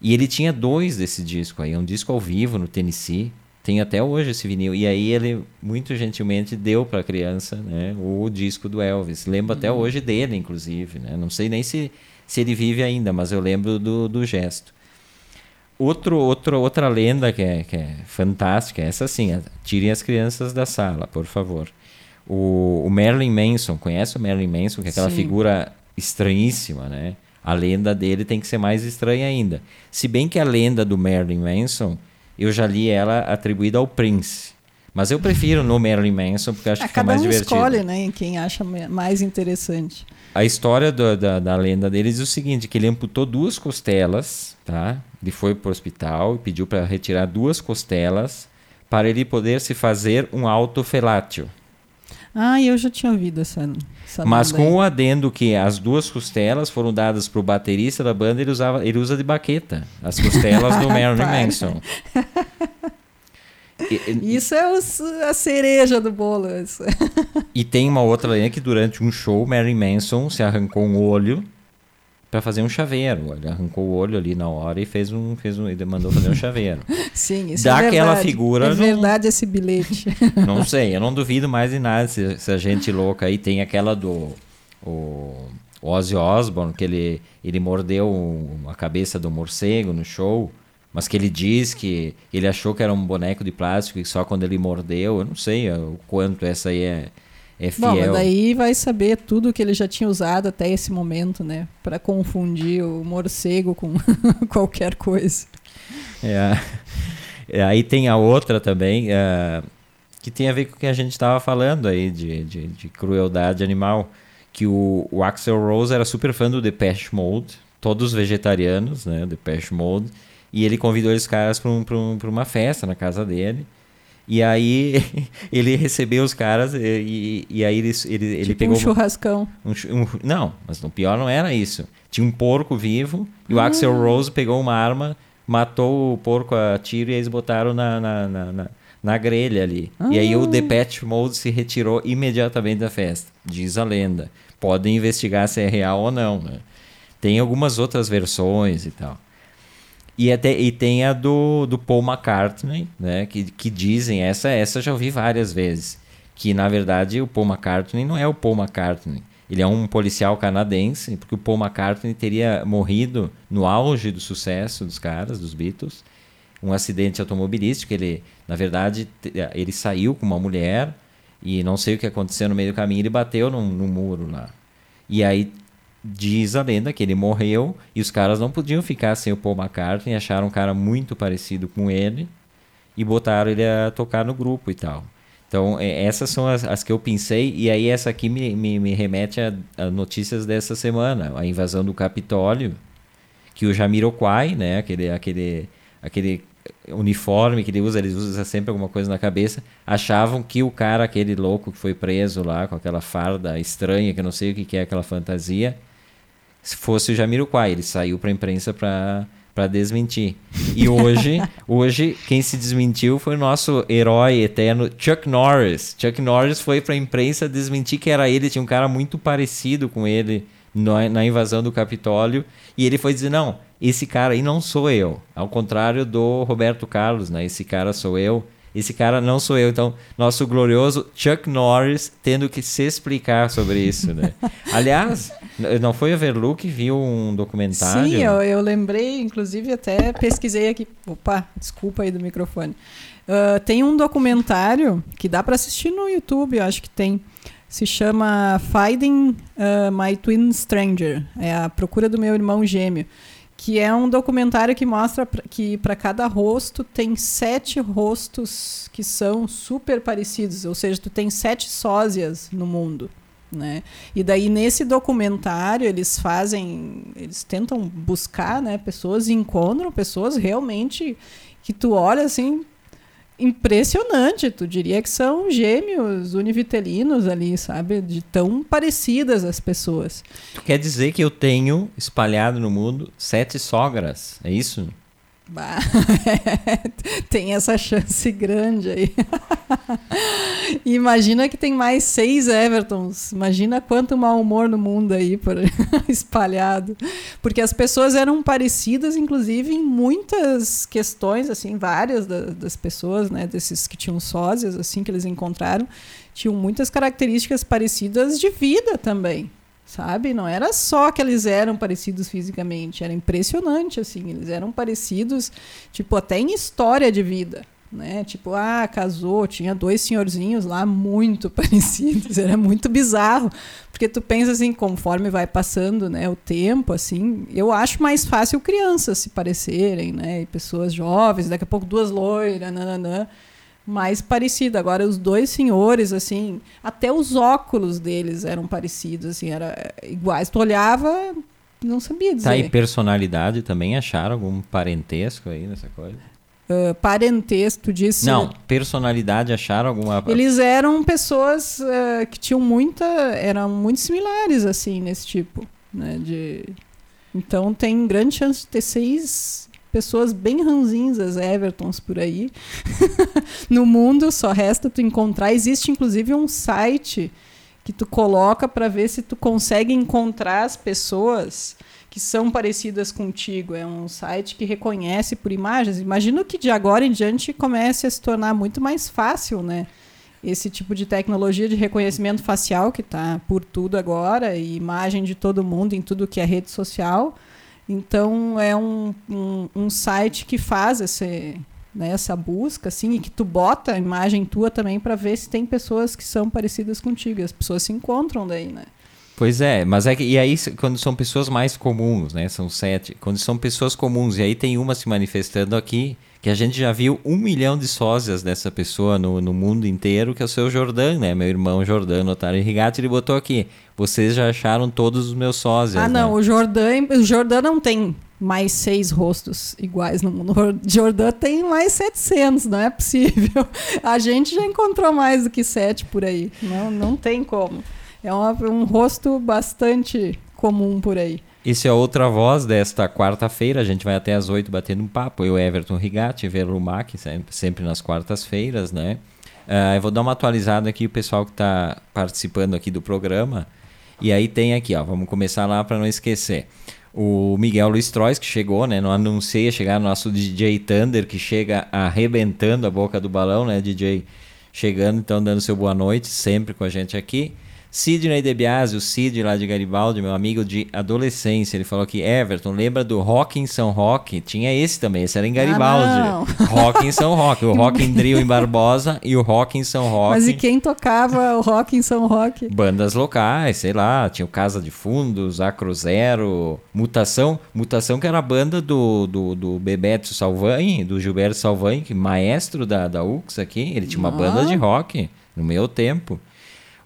E ele tinha dois desse disco aí, um disco ao vivo no Tennessee. Tem até hoje esse vinil. E aí ele, muito gentilmente, deu para a criança né, o disco do Elvis. Lembro uhum. até hoje dele, inclusive. Né? Não sei nem se, se ele vive ainda, mas eu lembro do, do gesto. Outro, outro, outra lenda que é, que é fantástica é essa assim, tirem as crianças da sala, por favor. O, o Marilyn Manson, conhece o Marilyn Manson? Que é aquela Sim. figura estranhíssima, né? A lenda dele tem que ser mais estranha ainda. Se bem que a lenda do Marilyn Manson, eu já li ela atribuída ao Prince. Mas eu prefiro no Marilyn Manson porque acho que fica mais um divertido. escolhe, né, quem acha mais interessante. A história do, da, da lenda dele diz o seguinte, que ele amputou duas costelas, tá? Ele foi para o hospital e pediu para retirar duas costelas para ele poder se fazer um autofelátio. Ah, eu já tinha ouvido essa. essa Mas com aí. o adendo que as duas costelas foram dadas para o baterista da banda, ele, usava, ele usa de baqueta. As costelas do <laughs> Marilyn Manson. <laughs> Isso é os, a cereja do bolo. e tem uma outra lenda que durante um show, Marilyn Manson se arrancou um olho para fazer um chaveiro. Ele arrancou o olho ali na hora e fez um, fez um, ele mandou fazer um chaveiro. <laughs> Sim, isso Daquela é verdade. figura. É verdade esse bilhete. <laughs> Não sei, eu não duvido mais de nada se, se a gente louca aí tem aquela do o, Ozzy Osbourne, que ele, ele mordeu a cabeça do morcego no show, mas que ele diz que ele achou que era um boneco de plástico e só quando ele mordeu, eu não sei o quanto essa aí é, é fiel. Bom, mas daí vai saber tudo que ele já tinha usado até esse momento, né? Para confundir o morcego com <laughs> qualquer coisa. É. é. Aí tem a outra também, é, que tem a ver com o que a gente estava falando aí de, de, de, crueldade animal. Que o, o Axel Rose era super fã do Depeche Mode, todos vegetarianos, né? Depeche Mode. E ele convidou esses caras para um, um, uma festa na casa dele. E aí <laughs> ele recebeu os caras e, e, e aí ele, ele, ele tipo pegou. Um churrascão. Um, um, não, mas o pior não era isso. Tinha um porco vivo e o Axel ah. Rose pegou uma arma, matou o porco a tiro e eles botaram na, na, na, na, na grelha ali. Ah. E aí o Depeche Mode se retirou imediatamente da festa. Diz a lenda. Podem investigar se é real ou não. Né? Tem algumas outras versões e tal. E, até, e tem a do, do Paul McCartney, né? Que, que dizem, essa, essa já ouvi várias vezes, que na verdade o Paul McCartney não é o Paul McCartney. Ele é um policial canadense, porque o Paul McCartney teria morrido no auge do sucesso dos caras, dos Beatles. Um acidente automobilístico, ele, na verdade, ele saiu com uma mulher e não sei o que aconteceu no meio do caminho, ele bateu num, num muro lá. E aí diz a lenda que ele morreu e os caras não podiam ficar sem o Paul McCartney, acharam um cara muito parecido com ele e botaram ele a tocar no grupo e tal. Então, é, essas são as, as que eu pensei, e aí essa aqui me, me, me remete a, a, notícias dessa semana, a invasão do Capitólio, que o Jamiroquai, né, aquele, aquele, aquele uniforme que ele usa, ele usa sempre alguma coisa na cabeça, achavam que o cara, aquele louco que foi preso lá com aquela farda estranha, que eu não sei o que é aquela fantasia, se fosse o Jamiroquai. Ele saiu para a imprensa para para desmentir. E hoje, <laughs> hoje quem se desmentiu foi o nosso herói eterno Chuck Norris. Chuck Norris foi para a imprensa desmentir que era ele, tinha um cara muito parecido com ele na, na invasão do Capitólio, e ele foi dizer: "Não, esse cara aí não sou eu". Ao contrário do Roberto Carlos, né? Esse cara sou eu. Esse cara não sou eu. Então, nosso glorioso Chuck Norris tendo que se explicar sobre isso, né? <laughs> Aliás, não foi a Verlu que viu um documentário? Sim, eu, eu lembrei, inclusive até pesquisei aqui. Opa, desculpa aí do microfone. Uh, tem um documentário que dá para assistir no YouTube, eu acho que tem. Se chama Finding uh, My Twin Stranger. É a procura do meu irmão gêmeo que é um documentário que mostra que para cada rosto tem sete rostos que são super parecidos, ou seja, tu tem sete sósias no mundo. Né? E daí nesse documentário eles fazem, eles tentam buscar, né, pessoas e encontram pessoas realmente que tu olha assim, impressionante. Tu diria que são gêmeos univitelinos ali, sabe? De tão parecidas as pessoas. Tu quer dizer que eu tenho espalhado no mundo sete sogras? É isso? Bah, <laughs> tem essa chance grande aí. <laughs> Imagina que tem mais seis Evertons. Imagina quanto mau humor no mundo aí por <laughs> espalhado. Porque as pessoas eram parecidas, inclusive, em muitas questões, assim, várias da, das pessoas, né, desses que tinham sósias, assim, que eles encontraram, tinham muitas características parecidas de vida também sabe? Não era só que eles eram parecidos fisicamente, era impressionante assim, eles eram parecidos, tipo até em história de vida, né? Tipo, ah, casou, tinha dois senhorzinhos lá muito <laughs> parecidos, era muito bizarro, porque tu pensa assim, conforme vai passando, né, o tempo, assim, eu acho mais fácil crianças se parecerem, né, e pessoas jovens, daqui a pouco duas loiras, nananã, mais parecida. Agora, os dois senhores, assim, até os óculos deles eram parecidos, assim, era iguais. Tu olhava, não sabia dizer. Tá, e personalidade também acharam algum parentesco aí nessa coisa? Uh, parentesco, disse. Não, personalidade acharam alguma. Eles eram pessoas uh, que tinham muita. eram muito similares, assim, nesse tipo. Né, de... Então tem grande chance de ter seis pessoas bem ranzinhas, Evertons por aí. <laughs> no mundo só resta tu encontrar. Existe inclusive um site que tu coloca para ver se tu consegue encontrar as pessoas que são parecidas contigo. É um site que reconhece por imagens. Imagino que de agora em diante comece a se tornar muito mais fácil, né? esse tipo de tecnologia de reconhecimento facial que está por tudo agora, e imagem de todo mundo em tudo que é rede social. Então é um, um, um site que faz esse, né, essa busca, assim, e que tu bota a imagem tua também para ver se tem pessoas que são parecidas contigo. As pessoas se encontram daí, né? Pois é, mas é que, e aí quando são pessoas mais comuns, né? São sete. Quando são pessoas comuns, e aí tem uma se manifestando aqui, que a gente já viu um milhão de sósias dessa pessoa no, no mundo inteiro, que é o seu Jordan, né? Meu irmão Jordan, Otário Rigatti, ele botou aqui. Vocês já acharam todos os meus sósias. Ah, não, né? o Jordan, o Jordan não tem mais seis rostos iguais no mundo. O Jordan tem mais 700, não é possível. <laughs> A gente já encontrou mais do que sete por aí. Não, não tem como. É uma, um rosto bastante comum por aí. Esse é outra voz desta quarta-feira. A gente vai até às oito batendo um papo. Eu, Everton Rigatti, Verlumac, sempre, sempre nas quartas-feiras, né? Uh, eu vou dar uma atualizada aqui o pessoal que está participando aqui do programa. E aí tem aqui, ó, vamos começar lá para não esquecer. O Miguel Luiz Trois, que chegou, né? Não anunciei chegar nosso DJ Thunder, que chega arrebentando a boca do balão, né? DJ chegando, então dando seu boa noite, sempre com a gente aqui. Sidney DeBiase, o Sid lá de Garibaldi, meu amigo de adolescência, ele falou que Everton, lembra do Rock em São Roque? Tinha esse também, esse era em Garibaldi. Ah, rock em São Roque, o <laughs> Rock em Drill em Barbosa e o Rock em São Roque. Mas e quem tocava o Rock em São Roque? Bandas locais, sei lá, tinha o Casa de Fundos, Acro Zero, Mutação, Mutação que era a banda do, do, do Bebeto Salvani, do Gilberto Salvani, que maestro da, da UX aqui, ele tinha uma Ah. banda de rock no meu tempo.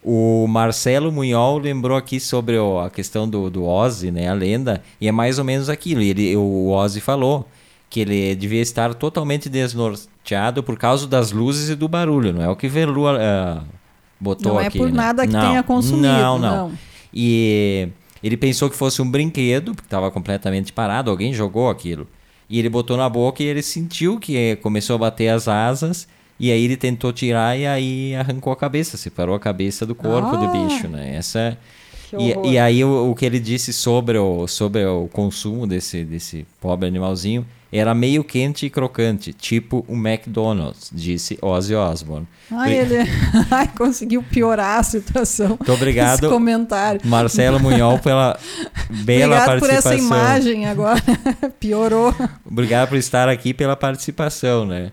O Marcelo Munhol lembrou aqui sobre o- a questão do, do Ozzy, né, a lenda, e é mais ou menos aquilo. Ele, o Ozzy falou que ele devia estar totalmente desnorteado por causa das luzes e do barulho, não é o que Velu ah, botou Não é aqui. por né? nada que Não, tenha consumido. Não, não. E ele pensou que fosse um brinquedo, porque estava completamente parado, alguém jogou aquilo. E ele botou na boca e ele sentiu que começou a bater as asas. E aí ele tentou tirar e aí arrancou a cabeça, separou a cabeça do corpo do Ah. bicho, né? Essa Que e, e aí o, o que ele disse sobre o, sobre o consumo desse, desse pobre animalzinho era meio quente e crocante, tipo um McDonald's, disse Ozzy Osbourne. Ai, ele <laughs> Ai, conseguiu piorar a situação. Muito obrigado, comentário. Marcelo Munhol, pela bela Obrigado por participação. essa imagem agora. <laughs> Piorou. Obrigado por estar aqui pela participação, né?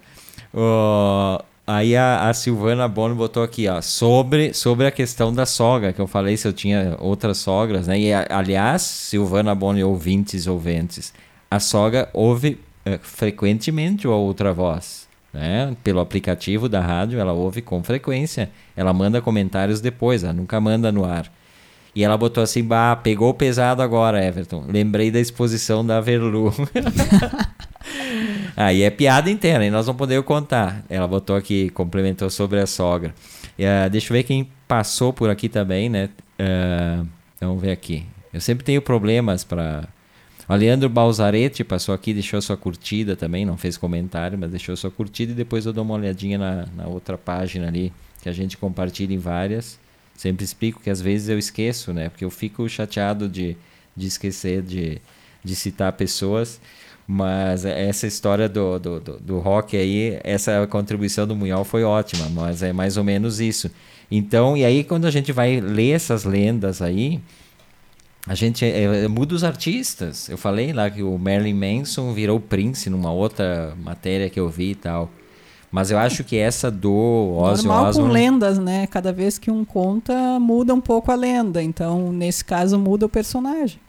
Ó, aí a, a Silvana Bono botou aqui, ó, sobre, sobre a questão da sogra, que eu falei se eu tinha outras sogras, né? E aliás, Silvana Bono e ouvintes, ouventes, a sogra ouve eh, frequentemente a outra voz, né? Pelo aplicativo da rádio, ela ouve com frequência. Ela manda comentários depois, ela nunca manda no ar. E ela botou assim, bah, pegou pesado agora, Everton. Lembrei da exposição da Verlu. <laughs> Aí é piada interna, e nós não podemos contar. Ela botou aqui, complementou sobre a sogra. Ah, deixa eu ver quem passou por aqui também, né? Ah, vamos ver aqui. Eu sempre tenho problemas para. O Leandro Balzaretti passou aqui, deixou sua curtida também, não fez comentário, mas deixou sua curtida e depois eu dou uma olhadinha na, na outra página ali, que a gente compartilha em várias. Sempre explico que às vezes eu esqueço, né? Porque eu fico chateado de, de esquecer de, de citar pessoas. Mas essa história do, do, do, do rock aí, essa contribuição do Munhol foi ótima, mas é mais ou menos isso. Então, e aí quando a gente vai ler essas lendas aí, a gente é, é, muda os artistas. Eu falei lá que o Marilyn Manson virou Prince numa outra matéria que eu vi e tal. Mas eu acho que essa do Ozzy Normal com lendas, né? Cada vez que um conta, muda um pouco a lenda. Então, nesse caso, muda o personagem.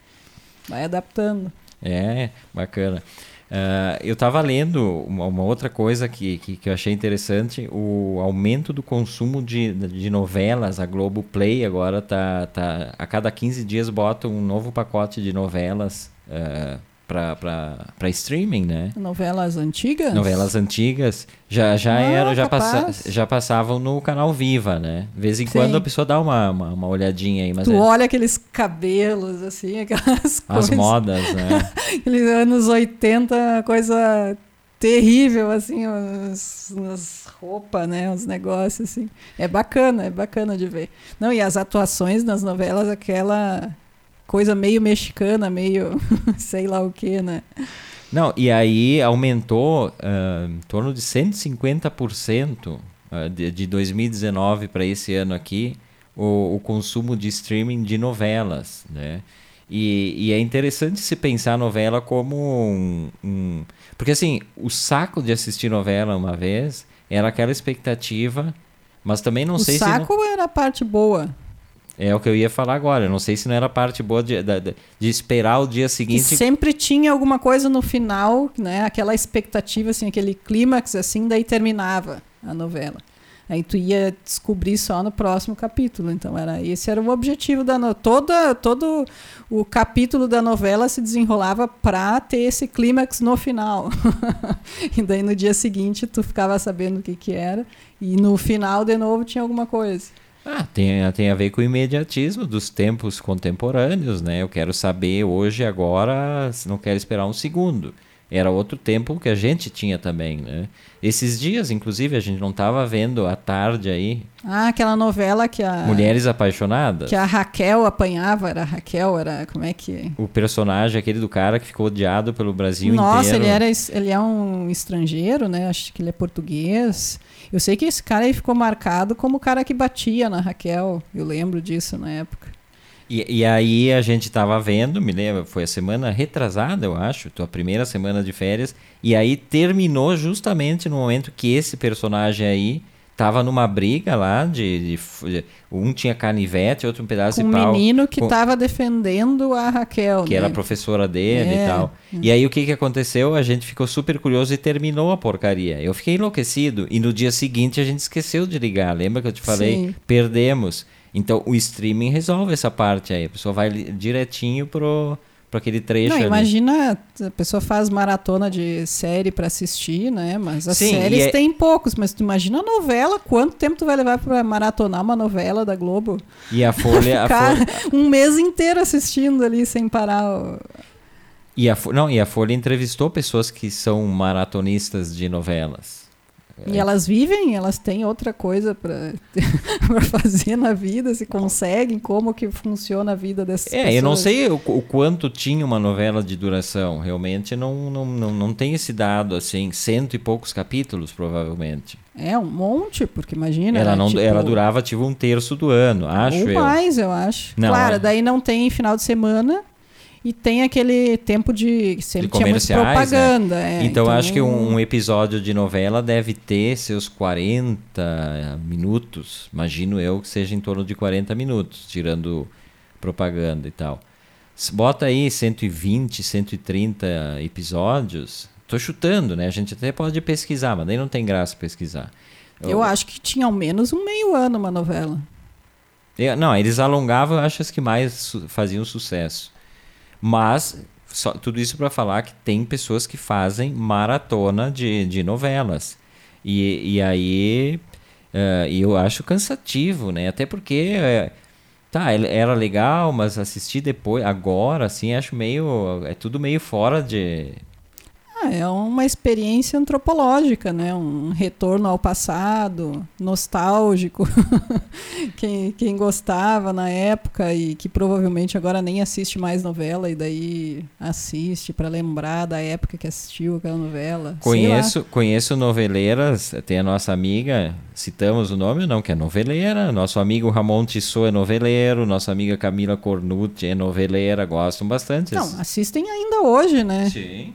Vai adaptando. É, bacana. Ah, eu estava lendo uma, uma outra coisa que, que, que eu achei interessante, o aumento do consumo de, de novelas. A Globo Play agora tá, tá a cada 15 dias bota um novo pacote de novelas uh, para streaming, né? Novelas antigas? Novelas antigas já já Ah, era já, passa, já passavam no canal Viva, né? De vez em Sim. quando a pessoa dá uma, uma, uma olhadinha aí, mas Tu é, olha aqueles cabelos, assim, aquelas <laughs> as coisas. modas, né? <laughs> Aqueles anos 80, coisa terrível, assim, as, as roupas, né? Os negócios, assim. É bacana, é bacana de ver. Não, e as atuações nas novelas, aquela coisa meio mexicana, meio <laughs> sei lá o que, né? Não, e aí aumentou ah, em torno de 150% uh, de, de 2019 para esse ano aqui, o, o, consumo de streaming de novelas, né? E, e, é interessante se pensar a novela como um, um, Porque assim, o saco de assistir novela uma vez era aquela expectativa, mas também não o sei se. O saco era a parte boa. É o que eu ia falar agora. Eu não sei se não era parte boa de, de, de esperar o dia seguinte. Que sempre tinha alguma coisa no final, né? Aquela expectativa, assim, aquele clímax, assim, daí terminava a novela. Aí tu ia descobrir só no próximo capítulo. Então era esse era o objetivo da no... toda todo o capítulo da novela se desenrolava para ter esse clímax no final. <laughs> e daí no dia seguinte tu ficava sabendo o que que era e no final de novo tinha alguma coisa. Ah, tem, tem a ver com o imediatismo dos tempos contemporâneos, né? Eu quero saber hoje, agora, não quero esperar um segundo. Era outro tempo que a gente tinha também, né? Esses dias, inclusive, a gente não estava vendo à tarde aí. Ah, aquela novela que a. Mulheres Apaixonadas. Que a Raquel apanhava, era a Raquel, era. Como é que. O personagem, aquele do cara que ficou odiado pelo Brasil Nossa, inteiro. Nossa, ele, era, ele é um estrangeiro, né? Acho que ele é português. Eu sei que esse cara aí ficou marcado como o cara que batia na Raquel. Eu lembro disso na época. E, e aí a gente estava vendo, me lembro, foi a semana retrasada, eu acho, tua primeira semana de férias, e aí terminou justamente no momento que esse personagem aí tava numa briga lá de, de, um tinha canivete, outro um pedaço com de pau. Um menino que estava defendendo a Raquel, que né? era professora dele é. e tal. E aí o que que aconteceu? A gente ficou super curioso e terminou a porcaria. Eu fiquei enlouquecido e no dia seguinte a gente esqueceu de ligar. Lembra que eu te falei? Sim. Perdemos. Então o streaming resolve essa parte aí. A pessoa vai direitinho pro para aquele trecho. Não, imagina, a pessoa faz maratona de série para assistir, né? Mas as Sim, séries é... tem poucos, mas tu imagina a novela, quanto tempo tu vai levar para maratonar uma novela da Globo? E a Folha, a <laughs> Folha... um mês inteiro assistindo ali sem parar. E a, não, e a Folha entrevistou pessoas que são maratonistas de novelas. E elas vivem, elas têm outra coisa para <laughs> fazer na vida, se conseguem, como que funciona a vida dessas é, pessoas. É, eu não sei o, o, quanto tinha uma novela de duração, realmente não, não, não, não tem esse dado, assim, cento e poucos capítulos, provavelmente. É, um monte, porque imagina. Ela, né, não, tipo, ela durava tipo um terço do ano, acho ou eu. mais, eu acho. Não, claro, é. daí não tem final de semana, e tem aquele tempo de sempre de comerciais, tinha propaganda. Né? É, então, então, acho que um, episódio de novela deve ter seus 40 minutos. Imagino eu que seja em torno de 40 minutos, tirando propaganda e tal. Bota aí 120, 130 episódios. Tô chutando, né? A gente até pode pesquisar, mas daí não tem graça pesquisar. Eu, eu acho que tinha ao menos um meio ano uma novela. Eu, não, eles alongavam, eu acho as que mais su faziam sucesso. Mas só, tudo isso para falar que tem pessoas que fazem maratona de, de novelas. E, e aí uh, eu acho cansativo, né? Até porque uh, tá, era legal, mas assistir depois, agora, assim, acho meio. É tudo meio fora de, ah, é uma experiência antropológica, né? Um retorno ao passado, nostálgico. <laughs> quem, quem gostava na época e que provavelmente agora nem assiste mais novela e daí assiste para lembrar da época que assistiu aquela novela. Conheço, conheço noveleiras, tem a nossa amiga, citamos o nome não, que é noveleira, nosso amigo Ramon Tissot é noveleiro, nossa amiga Camila Cornucci é noveleira, gostam bastante. Não, assistem ainda hoje, né? Sim.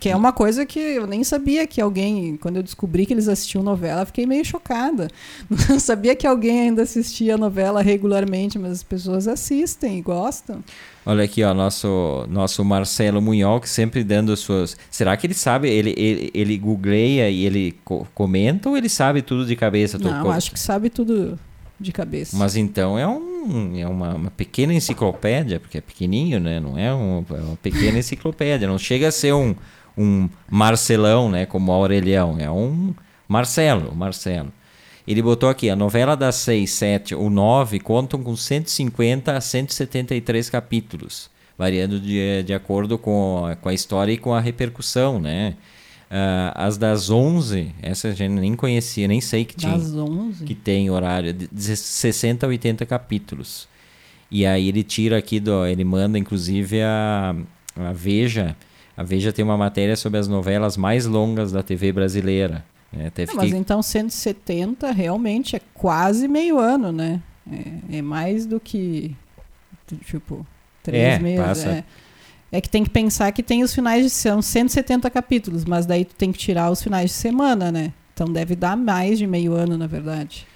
Que é uma coisa que eu nem sabia que alguém, quando eu descobri que eles assistiam novela, fiquei meio chocada. <laughs> Não sabia que alguém ainda assistia novela regularmente, mas as pessoas assistem e gostam. Olha aqui, ó, nosso, nosso Marcelo Munhol, que sempre dando as suas. Será que ele sabe? Ele, ele, ele googleia e ele co comenta ou ele sabe tudo de cabeça? Não, acho que sabe tudo de cabeça. Mas então é, um, é uma, uma, pequena enciclopédia, porque é pequenininho, né? Não é, um, é uma pequena enciclopédia. Não chega a ser um, um Marcelão, né? Como Aurelião. É um Marcelo, Marcelo. Ele botou aqui, a novela das 6, 7 ou 9 contam com 150 a 173 capítulos, variando de, de acordo com, com a história e com a repercussão, né? Uh, as das 11, essa a gente nem conhecia, nem sei que tinha. Das 11? Que tem horário de 60 a 80 capítulos. E aí ele tira aqui, do, ele manda inclusive a, a Veja. A Veja tem uma matéria sobre as novelas mais longas da TV brasileira. É, até É, fiquei... mas então 170 realmente é quase meio ano, né? É, é mais do que, tipo, três É, meses. passa. É. É que tem que pensar que tem os finais de são 170 capítulos, mas daí tu tem que tirar os finais de semana, né? Então deve dar mais de meio ano, na verdade.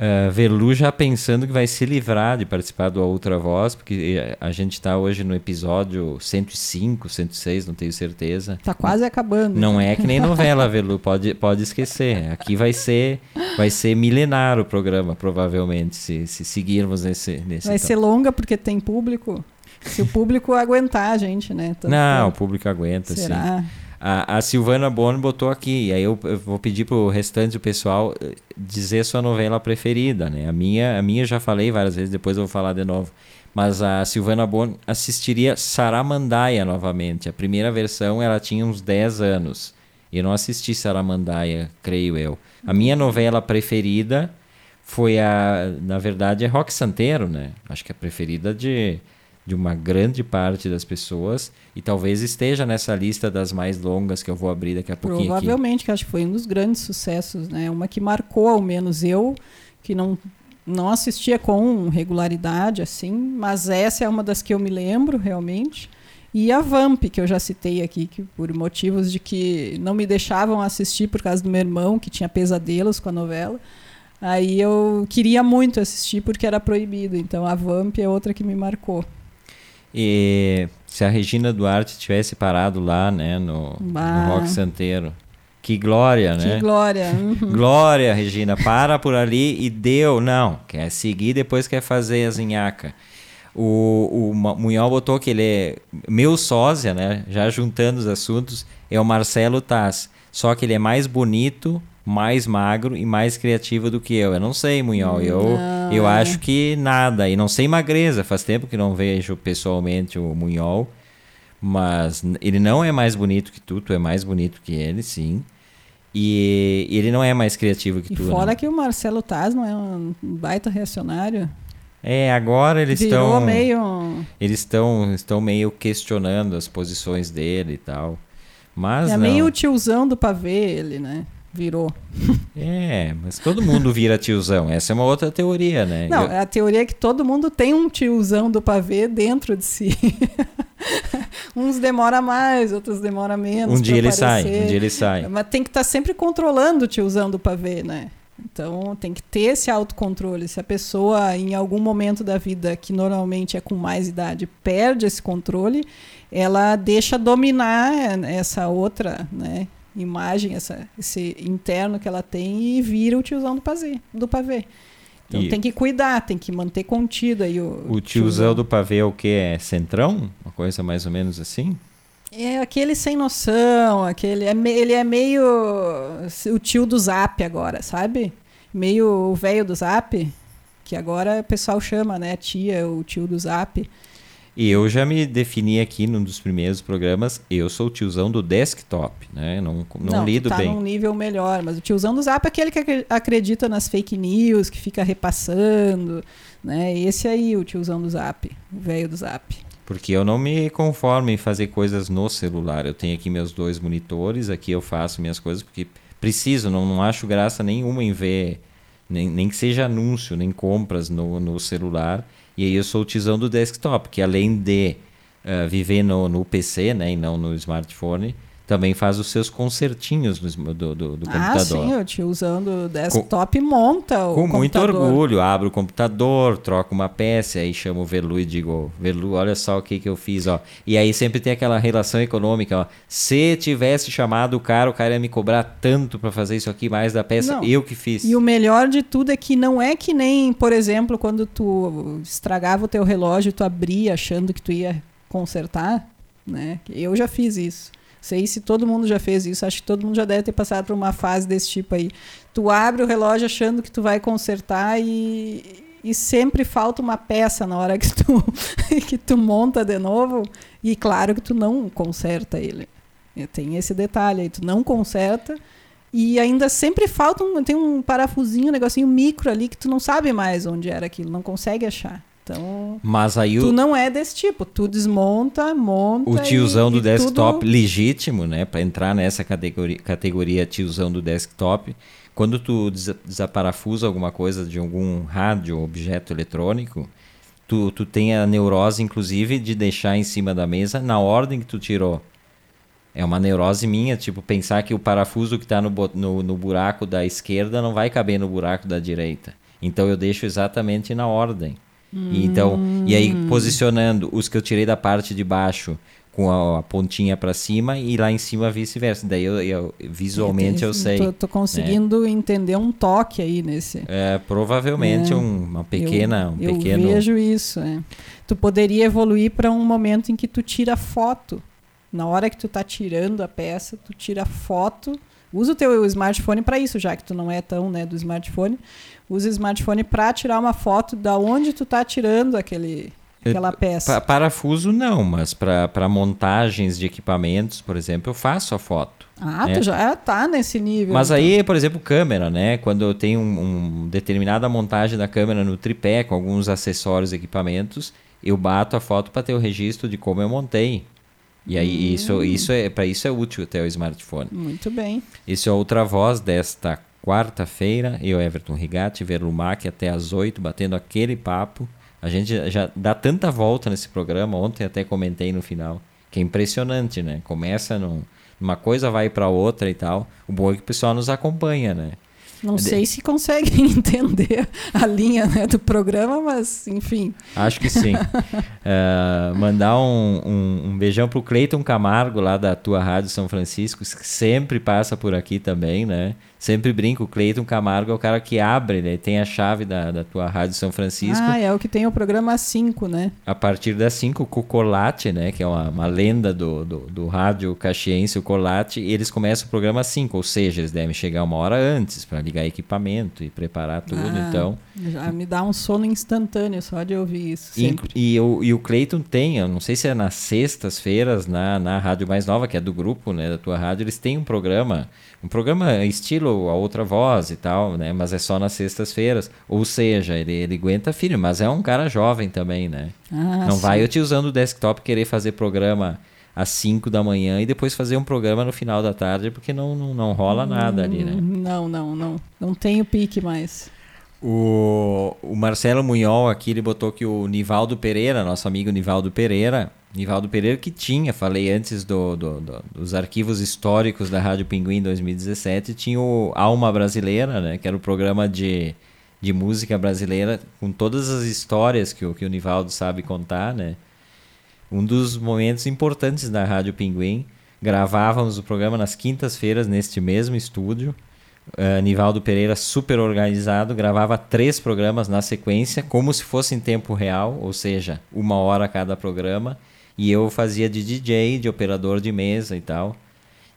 Uh, Velu já pensando que vai se livrar de participar do A Outra Voz, porque a gente está hoje no episódio 105, 106, não tenho certeza. Tá quase acabando. Não é que nem <laughs> novela, Velu, pode, pode esquecer. Aqui vai ser vai ser milenar o programa, provavelmente, se, se seguirmos nesse... nesse Vai então. ser longa porque tem público. Se o público aguentar a gente, né? Tanto Não, o público aguenta, sim. Será? A, a Silvana Bono botou aqui, e aí eu, eu vou pedir pro restante do pessoal eh, dizer sua novela preferida, né? A minha, a minha eu já falei várias vezes, depois eu vou falar de novo. Mas a Silvana Bono assistiria Saramandaia novamente. A primeira versão ela tinha uns 10 anos. Eu não assisti Saramandaia, creio eu. A minha novela preferida foi a, na verdade, é Rock Santeiro, né? Acho que é a preferida de de uma grande parte das pessoas e talvez esteja nessa lista das mais longas que eu vou abrir daqui a pouquinho aqui. Provavelmente, que acho que foi um dos grandes sucessos, né? Uma que marcou, ao menos eu, que não, não assistia com regularidade, assim, mas essa é uma das que eu me lembro, realmente. E a Vamp, que eu já citei aqui, que por motivos de que não me deixavam assistir por causa do meu irmão, que tinha pesadelos com a novela. Aí eu queria muito assistir porque era proibido. Então a Vamp é outra que me marcou. E se a Regina Duarte tivesse parado lá, né, no, no. Rock Santeiro. Que glória, né? Que glória! uhum. <laughs> Glória, Regina, para por ali e deu. Não, quer seguir, depois quer fazer a zinhaca. O, o Munhol botou que ele é meu sósia, né? Já juntando os assuntos, é o Marcelo Taz. Só que ele é mais bonito, mais magro e mais criativo do que eu. Eu não sei, Munhol. Eu, Não, eu é. acho que nada. E não sei magreza. Faz tempo que não vejo pessoalmente o Munhol. Mas ele não é mais bonito que tu, tu é mais bonito que ele, sim. E ele não é mais criativo que E tu. fora né? que o Marcelo Taz não é um baita reacionário. É, agora eles estão meio. eles estão estão meio questionando as posições dele e tal. Mas é não. meio tiozão do pavê, ele, né? Virou. É, mas todo mundo vira tiozão. Essa é uma outra teoria, né? Não, Eu- a teoria é que todo mundo tem um tiozão do pavê dentro de si. <laughs> Uns demora mais, outros demora menos. um dia ele sai, aparecer. um dia ele sai. Mas tem que estar sempre controlando o tiozão do pavê, né? Então tem que ter esse autocontrole. Se a pessoa, em algum momento da vida, que normalmente é com mais idade, perde esse controle, ela deixa dominar essa outra né, imagem, essa, esse interno que ela tem e vira o tiozão do pavê. Do pavê. Então E- tem que cuidar, tem que manter contido aí o, O tiozão do pavê é o que? É centrão? Uma coisa mais ou menos assim? É aquele sem noção, aquele é me- ele é meio o tio do Zap agora, sabe? Meio o velho do Zap, que agora o pessoal chama, né, tia, o tio do Zap. E eu já me defini aqui num dos primeiros programas, eu sou o tiozão do desktop, né? Não, não, tu lido tá bem. num nível melhor, mas o tiozão do Zap é aquele que acre- acredita nas fake news, que fica repassando, né? Esse aí, o tiozão do Zap, o velho do Zap. Porque eu não me conformo em fazer coisas no celular. Eu tenho aqui meus dois monitores, aqui eu faço minhas coisas porque preciso, não, não acho graça nenhuma em ver, nem, nem que seja anúncio, nem compras no, no celular. E aí eu sou o desktop, que além de eh, viver no, no PC, né, e não no smartphone, também faz os seus concertinhos do, do, do Ah, computador. sim, o tiozão do desktop monta o Com muito computador. orgulho, abro o computador, troco uma peça, aí chamo o Velu e digo, Velu, olha só o que, que eu fiz, ó. E aí sempre tem aquela relação econômica, ó. Se tivesse chamado o cara, o cara ia me cobrar tanto pra fazer isso aqui, mais da peça, Não. eu que fiz. E o melhor de tudo é que não é que nem, por exemplo, quando tu estragava o teu relógio e tu abria achando que tu ia consertar, né? Eu já fiz isso. Sei se todo mundo já fez isso, acho que todo mundo já deve ter passado por uma fase desse tipo aí. Tu abre o relógio achando que tu vai consertar e, e sempre falta uma peça na hora que tu, <laughs> que tu monta de novo. E claro que tu não conserta ele. Tem esse detalhe aí, tu não conserta e ainda sempre falta um, tem um parafusinho, um negocinho micro ali que tu não sabe mais onde era aquilo, não consegue achar. Então, Mas aí tu o, não é desse tipo. Tu desmonta, monta. o tiozão e, do e desktop tudo- legítimo, né, para entrar nessa categoria, categoria tiozão do desktop, quando tu desa- desaparafusa alguma coisa de algum rádio, objeto eletrônico, tu, tu tem a neurose, inclusive, de deixar em cima da mesa na ordem que tu tirou. É uma neurose minha, tipo, pensar que o parafuso que está no, no, no buraco da esquerda não vai caber no buraco da direita. Então eu deixo exatamente na ordem. E então, e aí posicionando os que eu tirei da parte de baixo com a, a pontinha para cima e lá em cima vice-versa. Daí eu, eu- visualmente eu sei. Tô, tô conseguindo entender um toque aí nesse. É, provavelmente É. um- uma pequena, um eu, pequeno. Eu vejo isso. é. Tu poderia evoluir para um momento em que tu tira foto. Na hora que tu tá tirando a peça, tu tira foto. Usa o teu smartphone para isso, já que tu não é tão né, do smartphone. Usa o smartphone para tirar uma foto da onde tu tá tirando aquele, aquela peça. Pa- parafuso não, mas para montagens de equipamentos, por exemplo, eu faço a foto. Ah, né? tu já tá nesse nível. Mas então. aí, por exemplo, câmera, né? Quando eu tenho um, um determinada montagem da câmera no tripé com alguns acessórios e equipamentos, eu bato a foto para ter o registro de como eu montei. E aí Hum. isso, isso é para isso é útil até o smartphone. Muito bem. Isso é outra voz desta quarta-feira. Eu, Everton Rigatti, Verlumac, até às 8, batendo aquele papo. A gente já- dá tanta volta nesse programa. Ontem até comentei no final. Que é impressionante, né? Começa num, numa coisa, vai para outra e tal. O bom é que o pessoal nos acompanha, né? Não sei se conseguem <laughs> entender a linha né, do programa, mas enfim. Acho que sim. Eh, <laughs> mandar um, um, um beijão pro Cleiton Camargo, lá da tua Rádio São Francisco, que sempre passa por aqui também, né? Sempre brinco, o Cleiton Camargo é o cara que abre, né? Tem a chave da, da tua Rádio São Francisco. Ah, é o que tem o programa 5, né? A partir das 5, o Cocolate, né? Que é uma, uma lenda do, do, do rádio caxiense, o Colate, eles começam o programa 5, ou seja, eles devem chegar uma hora antes para ligar equipamento e preparar tudo, Ah, então... Já me dá um sono instantâneo só de ouvir isso. E, o, e o Cleiton tem, eu não sei se é nas sextas-feiras, na, na rádio mais nova, que é do grupo, né, da tua rádio, eles têm um programa, um programa estilo A Outra Voz e tal, né, mas é só nas sextas-feiras. Ou seja, ele, ele aguenta firme, mas é um cara jovem também, né. Ah, não sim. vai eu te usando o desktop querer fazer programa às 5 da manhã e depois fazer um programa no final da tarde, porque não, não, não rola nada ali, né. Hum, Não, não, não. Não tenho pique mais. O, o Marcelo Munhol aqui, ele botou que o Nivaldo Pereira, nosso amigo Nivaldo Pereira, Nivaldo Pereira que tinha, falei antes do, do- do- dos arquivos históricos da Rádio Pinguim 2017, tinha o Alma Brasileira, né, que era o programa de, de música brasileira, com todas as histórias que o, que o Nivaldo sabe contar, né. Um dos momentos importantes da Rádio Pinguim, gravávamos o programa nas quintas-feiras neste mesmo estúdio, Uh, Nivaldo Pereira, super organizado, gravava três programas na sequência, como se fosse em tempo real, ou seja, uma hora cada programa. E eu fazia de DJ, de operador de mesa e tal.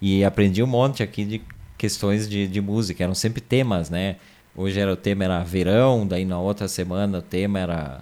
E aprendi um monte aqui de questões de, de música. Eram sempre temas, né? Hoje era o tema era verão, daí na outra semana o tema era,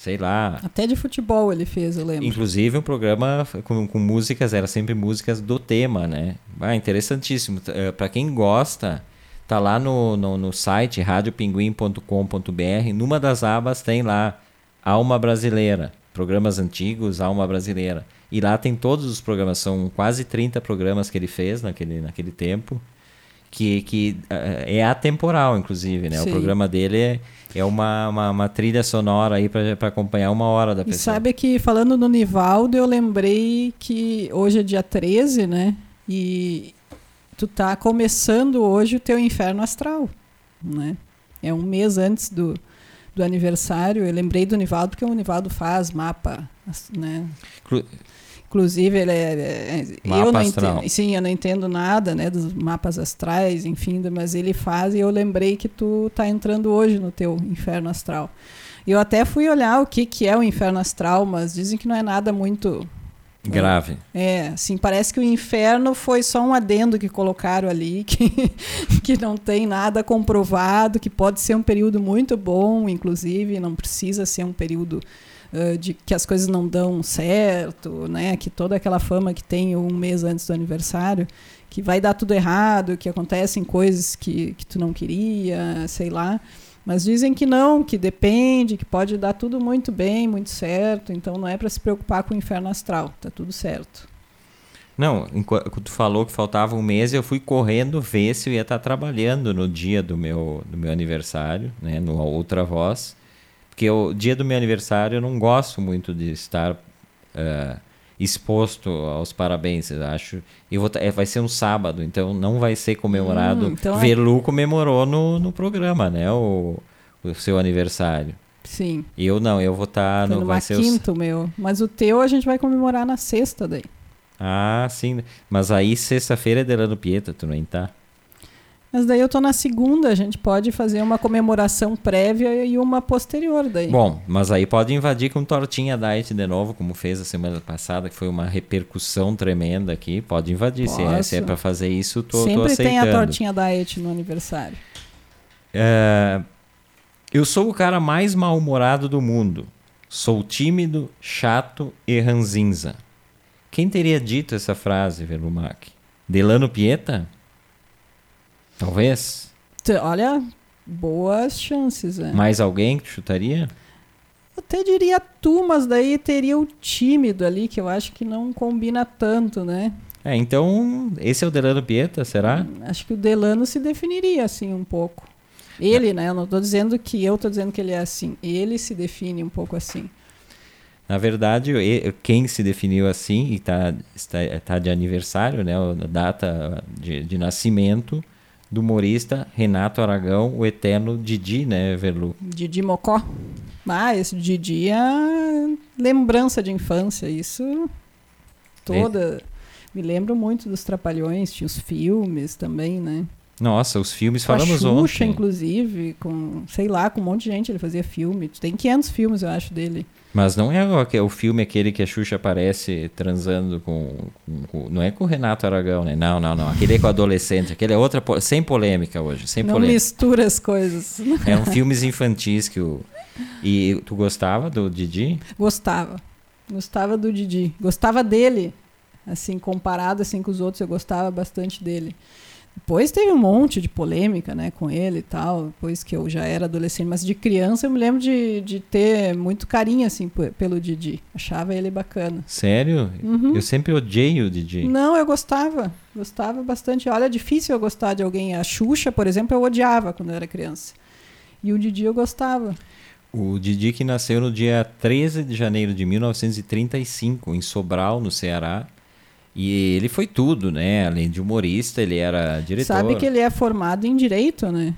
sei lá, Até de futebol ele fez, eu lembro. Inclusive um programa com, com músicas, era sempre músicas do tema, né? Ah, interessantíssimo. Para quem gosta, tá lá no, no, no site radiopinguim.com.br. Numa das abas tem lá Alma Brasileira, programas antigos, Alma Brasileira. E lá tem todos os programas, são quase 30 programas que ele fez naquele, naquele tempo. Que, que eh, é atemporal, inclusive, né? O Sim. programa dele é, é uma, uma, uma trilha sonora aí para acompanhar uma hora da E pessoa. sabe que falando no Nivaldo, eu lembrei que hoje é dia 13, né? E tu tá começando hoje o teu inferno astral, né? É um mês antes do, do aniversário. Eu lembrei do Nivaldo porque o Nivaldo faz mapa, né? Clu- Inclusive, ele é. é- Mapa eu não astral. entendo, sim, eu não entendo nada, né, dos mapas astrais, enfim, mas ele faz e eu lembrei que tu tá entrando hoje no teu inferno astral. Eu até fui olhar o que que é o inferno astral, mas dizem que não é nada muito Grave. é, assim, parece que o inferno foi só um adendo que colocaram ali, <laughs> que, que não tem nada comprovado, que pode ser um período muito bom, inclusive, não precisa ser um período de que as coisas não dão certo, né? Que toda aquela fama que tem um mês antes do aniversário, que vai dar tudo errado, que acontecem coisas que, que tu não queria, sei lá. Mas dizem que não, que depende, que pode dar tudo muito bem, muito certo. Então não é para se preocupar com o inferno astral, tá tudo certo. Não, enquanto tu falou que faltava um mês, eu fui correndo ver se eu ia estar trabalhando no dia do meu, do meu aniversário, né, no Outra Voz. Porque o dia do meu aniversário eu não gosto muito de estar uh, exposto aos parabéns, eu acho. E vou, é, vai ser um sábado, então não vai ser comemorado. Hum, então é Velu é... comemorou no, no programa, né, o, o seu aniversário. Sim. Eu não, eu vou estar no. Vai ser quinto, meu. Mas o teu a gente vai comemorar na sexta daí. Ah, sim. Mas aí sexta-feira é Delano Pieta, tu não tá? Mas daí eu tô na segunda, a gente pode fazer uma comemoração prévia e uma posterior daí. Bom, mas aí pode invadir com tortinha diet de novo, como fez a semana passada, que foi uma repercussão tremenda aqui. Pode invadir, se é, se é para fazer isso, tô, Sempre tô aceitando. tem a tortinha diet no aniversário. É, eu sou o cara mais mal-humorado do mundo. Sou tímido, chato e ranzinza. Quem teria dito essa frase, Velumac? Delano Pieta? Talvez. Olha, boas chances. É. Mais alguém que chutaria? Eu até diria tu, mas daí teria o tímido ali, que eu acho que não combina tanto, né? É, então, esse é o Delano Pieta, será? Hum, acho que o Delano se definiria assim um pouco. Ele, né? Eu não estou dizendo que eu estou dizendo que ele é assim. Ele se define um pouco assim. Na verdade, quem se definiu assim e tá, está, tá de aniversário, né, a data de, de nascimento do humorista Renato Aragão, o eterno Didi, né, Verlu? Didi Mocó. Ah, esse Didi é lembrança de infância, isso toda. É. Me lembro muito dos Trapalhões, tinha os filmes também, né? Nossa, os filmes com falamos a Xuxa, ontem. inclusive, com, sei lá, com um monte de gente ele fazia filme. Tem 500 filmes, eu acho, dele. Mas não é o, o filme aquele que a Xuxa aparece transando com, com, com, Não é com o Renato Aragão, né? Não, não, não. Aquele é com o adolescente. Aquele é outra. Sem polêmica hoje. Sem não polêmica. mistura as coisas. É um filmes <laughs> infantis que o. E tu gostava do Didi? Gostava. Gostava do Didi. Gostava dele. Assim, comparado assim com os outros, eu gostava bastante dele. Depois teve um monte de polêmica, né, com ele e tal, depois que eu já era adolescente, mas de criança eu me lembro de, de ter muito carinho, assim, pelo Didi. Achava ele bacana. Sério? Uhum. Eu sempre odiei o Didi. Não, eu gostava. Gostava bastante. Olha, é difícil eu gostar de alguém. A Xuxa, por exemplo, eu odiava quando eu era criança. E o Didi eu gostava. O Didi que nasceu no dia 13 de janeiro de 1935, em Sobral, no Ceará. E ele foi tudo, né? Além de humorista, ele era diretor. Sabe que ele é formado em direito, né?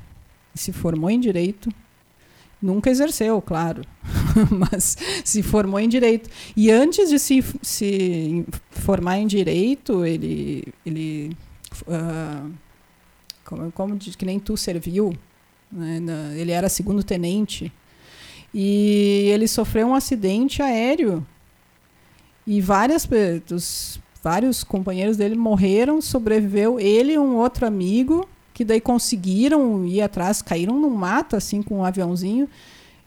Se formou em direito. Nunca exerceu, claro, <laughs> mas se formou em direito. E antes de se, se formar em direito, ele, ele uh, como, como que nem tu serviu, né? ele era segundo tenente e ele sofreu um acidente aéreo e várias dos vários companheiros dele morreram, sobreviveu ele e um outro amigo, que daí conseguiram ir atrás, caíram no mato, assim, com um aviãozinho,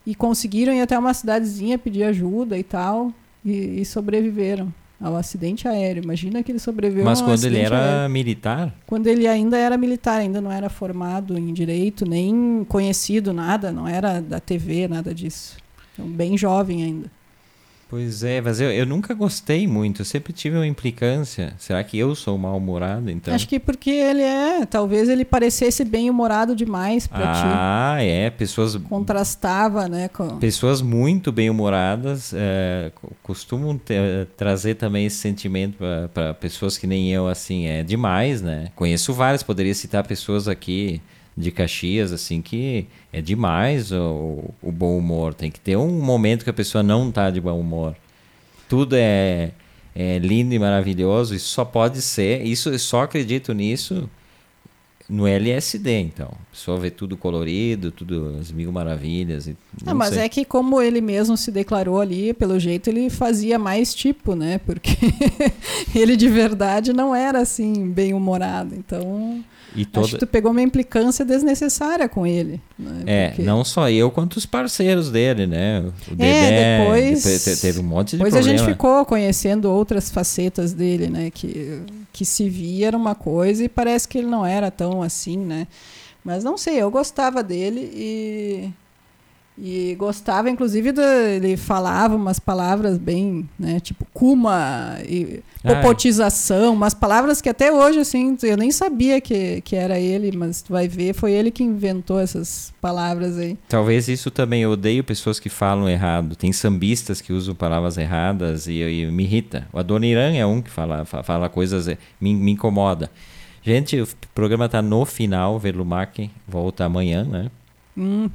e conseguiram ir até uma cidadezinha pedir ajuda e tal, e, e sobreviveram ao acidente aéreo. Imagina que ele sobreviveu Mas quando ele era aéreo. militar? Quando ele ainda era militar, ainda não era formado em direito, nem conhecido nada, não era da TV, nada disso. Então, bem jovem ainda. Pois é, mas eu, eu nunca gostei muito, eu sempre tive uma implicância. Será que eu sou mal-humorado, então? Acho que porque ele é, talvez ele parecesse bem-humorado demais para ah, ti. Ah, é, pessoas... Contrastava, né? Com... Pessoas muito bem-humoradas é, costumam ter, trazer também esse sentimento para pessoas que nem eu, assim, é demais, né? Conheço várias, poderia citar pessoas aqui de Caxias, assim, que é demais o, o bom humor. Tem que ter um momento que a pessoa não está de bom humor. Tudo é, é lindo e maravilhoso e só pode ser. Isso eu só acredito nisso no LSD, então. A pessoa vê tudo colorido, tudo as mil maravilhas. E, ah, mas sei. é que como ele mesmo se declarou ali, pelo jeito ele fazia mais tipo, né? Porque <laughs> ele de verdade não era assim bem humorado. Então e toda... Acho que tu pegou uma implicância desnecessária com ele. Né? É, Porque... não só eu, quanto os parceiros dele, né? O é, Dedé, depois, depois teve um monte de depois problema. a gente ficou conhecendo outras facetas dele, né? Que, que se via era uma coisa e parece que ele não era tão assim, né? Mas não sei, eu gostava dele e e gostava, inclusive, do, ele falava umas palavras bem, né, tipo kuma e Ah, é. popotização, umas palavras que até hoje, assim, eu nem sabia que, que era ele, mas tu vai ver, foi ele que inventou essas palavras aí. Talvez isso também, eu odeio pessoas que falam errado. Tem sambistas que usam palavras erradas e, e me irrita. O Adoniran é um que fala, fa- fala coisas, eh, me, me incomoda. Gente, o programa tá no final, Verlumac volta amanhã, né? Hum,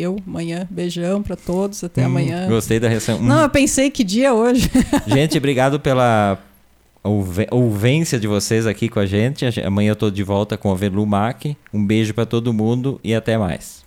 eu, amanhã, beijão pra todos, até Hum, amanhã. Gostei da reação. Hum. Não, eu pensei que dia hoje. <laughs> Gente, obrigado pela ouvência de vocês aqui com a gente. Amanhã eu tô de volta com a Verlumac. Um beijo para todo mundo e até mais.